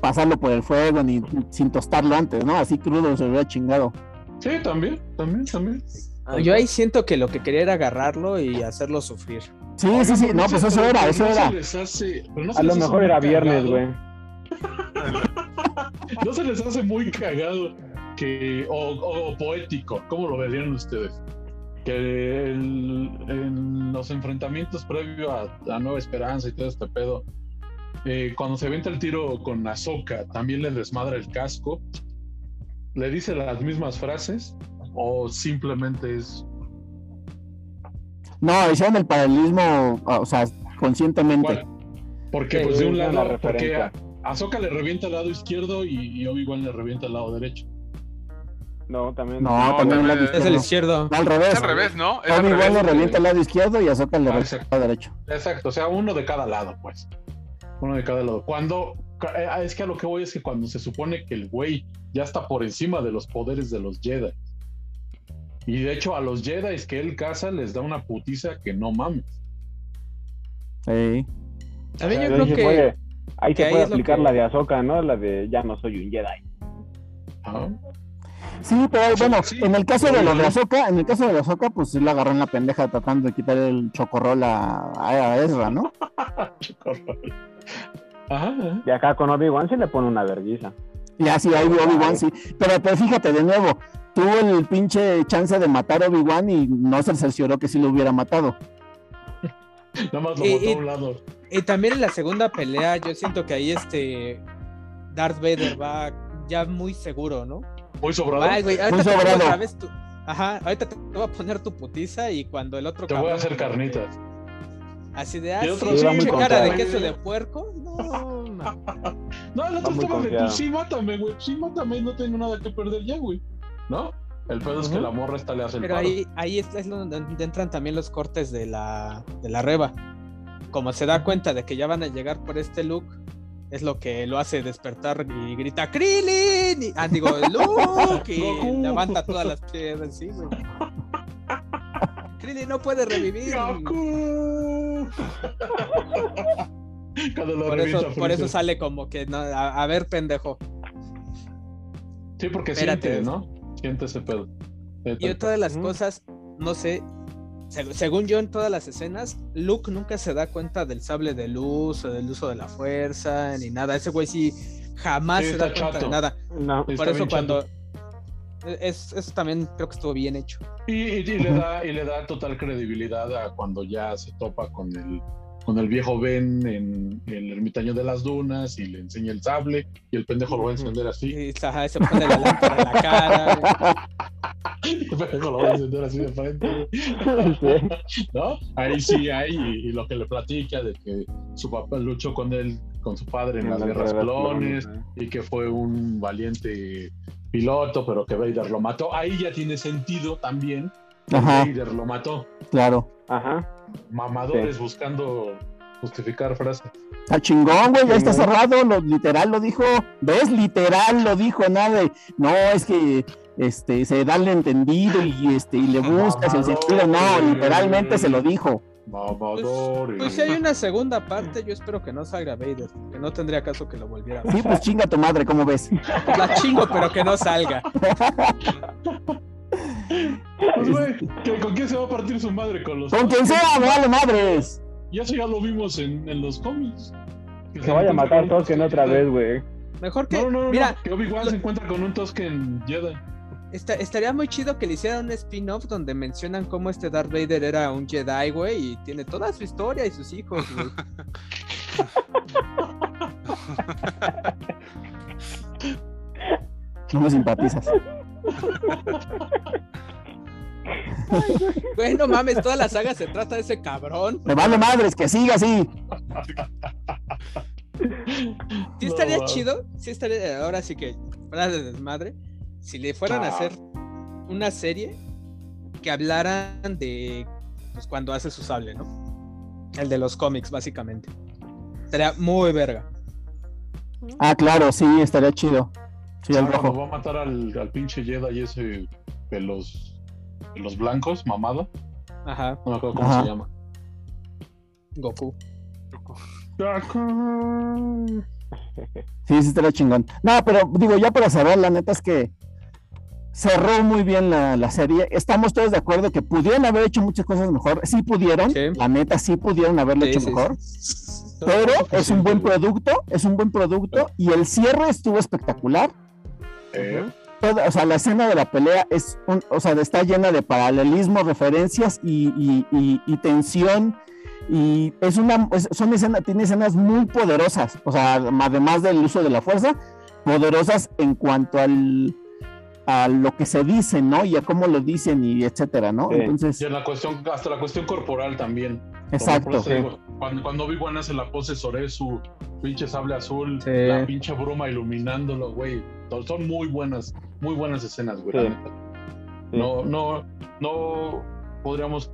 pasarlo por el fuego ni sin tostarlo antes, ¿no? Así crudo se hubiera chingado. Sí, también, también, también. Yo ahí siento que lo que quería era agarrarlo y hacerlo sufrir. Sí, sí, sí, no, pues eso era, eso no era. Se les hace, no A lo mejor era viernes, güey. No se les hace muy cagado que, o, o poético, ¿cómo lo verían ustedes? Que el- en los enfrentamientos previo a, a Nueva Esperanza y todo este pedo, eh, cuando se venta el tiro con Ahsoka, también le desmadra el casco, le dice las mismas frases o simplemente es No, hicieron el paralelismo, o sea, conscientemente. ¿cuál? Porque Sí, pues de un lado, porque referencia. a Ahsoka le revienta el lado izquierdo y, y Obi-Wan le revienta el lado derecho. No, también. No, No, también el Es el izquierdo. No, al revés. Es al revés, ¿no? Es Obi-Wan le revienta el lado izquierdo y Ahsoka le Ah, revienta el exacto. lado derecho. Exacto, o sea, uno de cada lado, pues. Uno de cada lado. Cuando, eh, es que a lo que voy es que cuando se supone que el güey ya está por encima de los poderes de los Jedi. Y de hecho a los Jedi que él caza les da una putiza que no mames. Sí. También O sea, yo Ahí creo que puede, ahí que se ahí puede lo aplicar que- la de Ahsoka, ¿no? La de ya no soy un Jedi. Ajá. Sí, pero Sí, bueno, sí. en el caso de lo de. Ahsoka, en el caso de Ahsoka, pues sí lo agarró en la pendeja tratando de quitar el chocorrol a, a Ezra, ¿no? Ajá, ajá. Y acá con Obi-Wan se le pone una vergüenza. Y así ahí Obi-Wan sí. Pero, pero fíjate de nuevo, tuvo el pinche chance de matar a Obi-Wan y no se cercioró que sí lo hubiera matado. Nada más lo Y- botó y- a un lado. Y también en la segunda pelea, yo siento que ahí este Darth Vader va ya muy seguro, ¿no? Muy sobrado. Ay, güey, ahorita Muy te sobrado. otra vez tu- Ajá, ahorita te voy a poner tu putiza y cuando el otro Te voy a hacer carnitas. Así de, ah, Y otro sí, sí, cara de queso de puerco. No, ma. No, el otro estaba de, pues sí, mátame, güey. Sí, mátame, no tengo nada que perder ya, güey. ¿No? El pedo es que la morra esta le hace el Pero paro. ahí, ahí es, es donde entran también los cortes de la, de la reba. Como se da cuenta de que ya van a llegar por este look, es lo que lo hace despertar y grita ¡Krillin! Y, ah, digo, Luke y levanta todas las piedras, sí, güey. Krillin no puede revivir. Goku. Cuando lo Por eso, por eso sale como que, no, a, a ver, pendejo. Sí, porque Espérate. siente, ¿no? Siente ese pedo. Y otra de las cosas, no sé, según yo en todas las escenas, Luke nunca se da cuenta del sable de luz o del uso de la fuerza ni nada. Ese güey sí jamás Sí, se da cuenta chato. de nada. No. Por eso cuando... chato. Es, eso también creo que estuvo bien hecho. Y, y- y le da, y le da total credibilidad a cuando ya se topa con el, con el viejo Ben en el ermitaño de las dunas y le enseña el sable y el pendejo lo va a encender así. Y ajá, se pone la lámpara en la cara. El pendejo lo va a encender así de frente. ¿No? Ahí sí hay, y, y lo que le platica de que su papá luchó con él, con su padre en las guerras clones, y que fue un valiente piloto, pero que Vader lo mató. Ahí ya tiene sentido también. que Ajá. Vader lo mató. Claro. Ajá. Mamadores buscando justificar frases. Está chingón, güey, ya está cerrado, lo, literal lo dijo. ¿Ves? Literal lo dijo, nada de, no, es que este se da el entendido y este y le buscas el sentido. No, literalmente se lo dijo. Mamadores. Pues si hay una segunda parte, yo espero que no salga Vader, que no tendría caso que lo volviera a ver. Sí, pues chinga tu madre, ¿cómo ves? La chingo, pero que no salga. Pues, güey, ¿que- ¿con quién se va a partir su madre? Con los. Con quien sea, me vale madres. Ya eso ya lo vimos en, en los cómics. Que se vaya a matar Tolkien otra vez, güey. Mejor que, No, no, no. mira, que Obi-Wan lo- se encuentra con un Tosken Jedi. Esta- estaría muy chido que le hicieran un spin-off donde mencionan cómo este Darth Vader era un Jedi, güey, y tiene toda su historia y sus hijos, güey. No me simpatizas. Güey, no mames, toda la saga se trata de ese cabrón. Me vale madres, que siga así. Sí estaría No, chido, sí estaría, ahora sí que, fuera de desmadre, si le fueran a Ah. hacer una serie que hablaran de pues, cuando hace su sable, ¿no? El de los cómics, básicamente. Estaría muy verga. Ah, claro, sí, estaría chido. Sí, el Ah, cuando rojo. va a matar al, al pinche Jedi ese de los, blancos, mamado. Ajá, No me acuerdo cómo Ajá. se llama. Goku. Sí, sí, estaría chingón. No, pero digo, ya para cerrar, la neta es que cerró muy bien la, la serie. Estamos todos de acuerdo que pudieron haber hecho muchas cosas mejor. Sí pudieron, Sí. la neta, sí pudieron haberlo Sí, hecho sí, mejor. sí. Pero es un buen producto, es un buen producto y el cierre estuvo espectacular. Eh, Toda- o sea, la escena de la pelea es, un- o sea, está llena de paralelismo, referencias y, y- y- y tensión. Y es una, es- son escenas, tiene escenas muy poderosas. O sea, además del uso de la fuerza, poderosas en cuanto al a lo que se dice, ¿no? Y a cómo lo dicen y etcétera, ¿no? Sí. Entonces, y en la cuestión, hasta la cuestión corporal también. Exacto. te digo, Cuando, cuando Obi-Wan hace la pose sobre su pinche sable azul, Sí. la pinche bruma iluminándolo, güey. Son muy buenas, muy buenas escenas, güey. Sí. No, no, no podríamos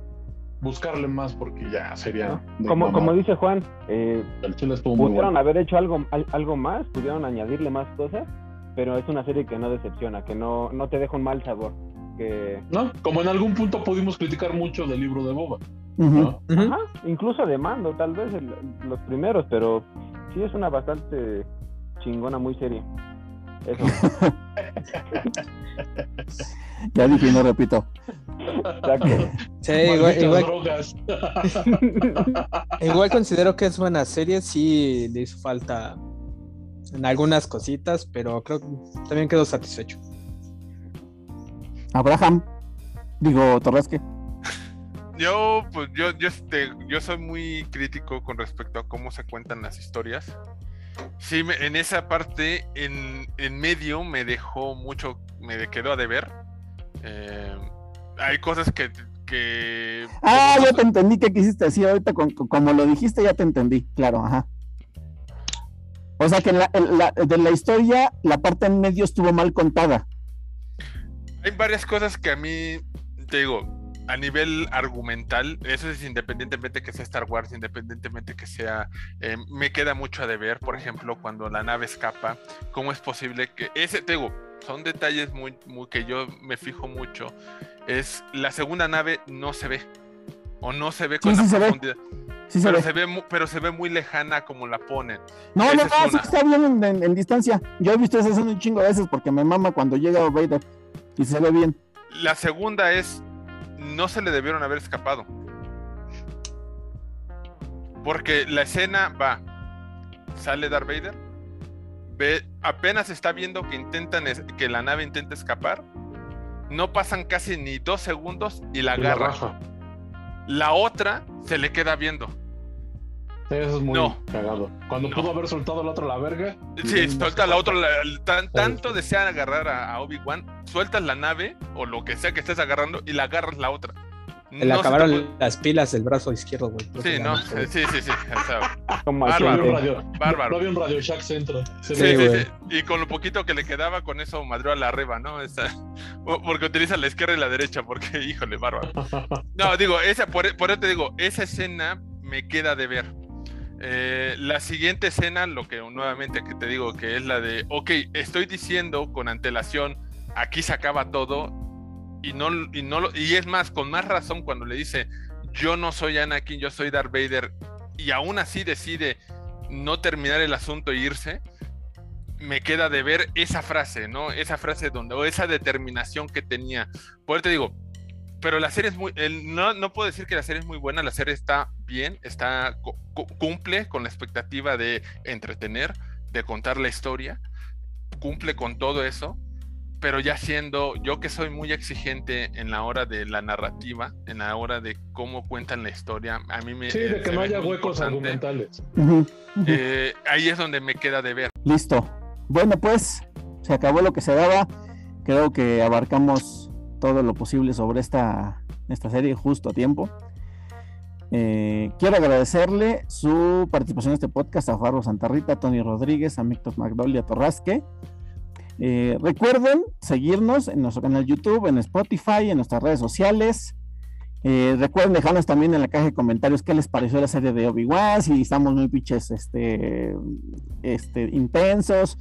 buscarle más porque ya sería. de Como, como dice Juan, eh, El chile estuvo muy pudieron bueno. haber hecho algo, al- algo más, pudieron añadirle más cosas, pero es una serie que no decepciona, que no, no te deja un mal sabor. Que, ¿No? Como en algún punto pudimos criticar mucho del libro de Boba. Ajá, incluso de mando, tal vez el- los primeros, pero sí es una bastante chingona, muy seria. Eso. Ya dije no repito. Exacto. Sí, igual, Malditas igual- drogas. igual considero que es buena serie, sí le hizo falta en algunas cositas, pero creo que también quedó satisfecho. Abraham, digo, Torresque. Yo, pues, yo, yo, este, yo soy muy crítico con respecto a cómo se cuentan las historias. Sí, me- en esa parte, en, en medio, me dejó mucho, me quedó a deber. Eh, hay cosas que, que Ah, ya te entendí que quisiste decir ahorita, con- con- como lo dijiste, ya te entendí, claro, ajá. O sea que en la, en la- de la historia, la parte en medio estuvo mal contada. hay varias cosas que a mí, te digo, a nivel argumental, eso es independientemente que sea Star Wars, independientemente que sea, eh, me queda mucho a deber, por ejemplo, cuando la nave escapa, ¿cómo es posible que ese, te digo, son detalles muy, muy que yo me fijo mucho, es la segunda nave no se ve, o no se ve con Sí, la sí se ve. profundidad, Sí se pero ve. se ve, pero se ve muy lejana como la ponen. No, no, esa no, es sí una. está bien en, en- en distancia. Yo he visto esa escena un chingo de veces porque me mama cuando llega Vader y se ve bien. La segunda es, no se le debieron haber escapado. Porque la escena va, sale Darth Vader, ve, apenas está viendo que intentan es- que la nave intenta escapar, no pasan casi ni dos segundos y la Y agarra. La otra se le queda viendo. Eso es muy No. cagado. Cuando No. pudo haber soltado la otra la verga. Sí, suelta la tan- tanto desean agarrar a, a Obi-Wan, sueltas la nave o lo que sea que estés agarrando y la agarras la otra. Le No se te acabaron las pilas del brazo izquierdo, güey. Sí, no, sí, sí, sí, sí, o sea, Como No Bárbaro. radio, Bárbaro. no había un Radio Shack Centro. Sí, sí, sí. Y con lo poquito que le quedaba, con eso madrió a la reba, ¿no? Esa- porque utiliza la izquierda y la derecha, porque, híjole, bárbaro. No, digo, esa, por, por eso te digo, esa escena me queda de ver. Eh, la siguiente escena, lo que nuevamente que te digo, que es la de, ok, estoy diciendo con antelación, aquí se acaba todo, y no, y y es más, con más razón cuando le dice, yo no soy Anakin, yo soy Darth Vader, y aún así decide no terminar el asunto e irse, me queda de ver esa frase, ¿no? Esa frase donde, o esa determinación que tenía. Por eso te digo, pero la serie es muy, el- no, no puedo decir que la serie es muy buena, la serie está bien, está, cu- cu- cumple con la expectativa de entretener, de contar la historia, cumple con todo eso, pero ya siendo yo que soy muy exigente en la hora de la narrativa, en la hora de cómo cuentan la historia, a mí me... Sí, de eh, que no haya huecos argumentales. Eh, ahí es donde me queda de ver. Listo. Bueno, pues se acabó lo que se daba. Creo que abarcamos todo lo posible sobre esta, esta serie justo a tiempo. Eh, quiero agradecerle su participación en este podcast a Farro Santarrita, Tony Rodríguez, a Víctor Magdol y a Torrasque. Eh, recuerden seguirnos en nuestro canal YouTube, en Spotify, en nuestras redes sociales. Eh, recuerden dejarnos también en la caja de comentarios qué les pareció la serie de Obi-Wan, si estamos muy pinches este, este, intensos,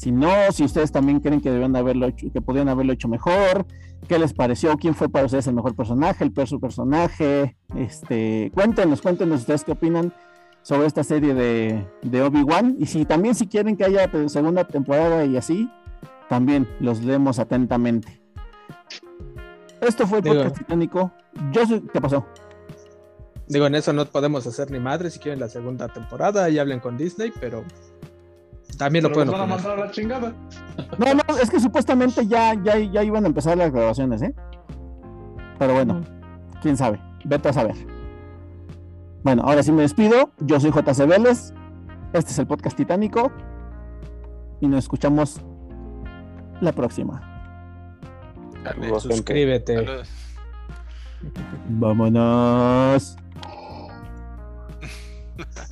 si no, si ustedes también creen que debían haberlo hecho, que podrían haberlo hecho mejor, qué les pareció, quién fue para ustedes el mejor personaje, el peor su personaje, este, cuéntenos, cuéntenos ustedes qué opinan sobre esta serie de, de Obi-Wan, y si también si quieren que haya segunda temporada y así, también los leemos atentamente. Esto fue el Digo- podcast titánico. Yo soy, ¿qué pasó? Digo, en eso no podemos hacer ni madre si quieren la segunda temporada y hablen con Disney, pero también lo Pero pueden van a mandar a la chingada. No, no, es que supuestamente ya, ya, ya iban a empezar las grabaciones, ¿eh? Pero bueno, quién sabe, vete a saber. Bueno, ahora sí me despido. Yo soy JC Vélez. Este es el podcast titánico. Y nos escuchamos la próxima. Dale. Suscríbete. saludos. Vámonos.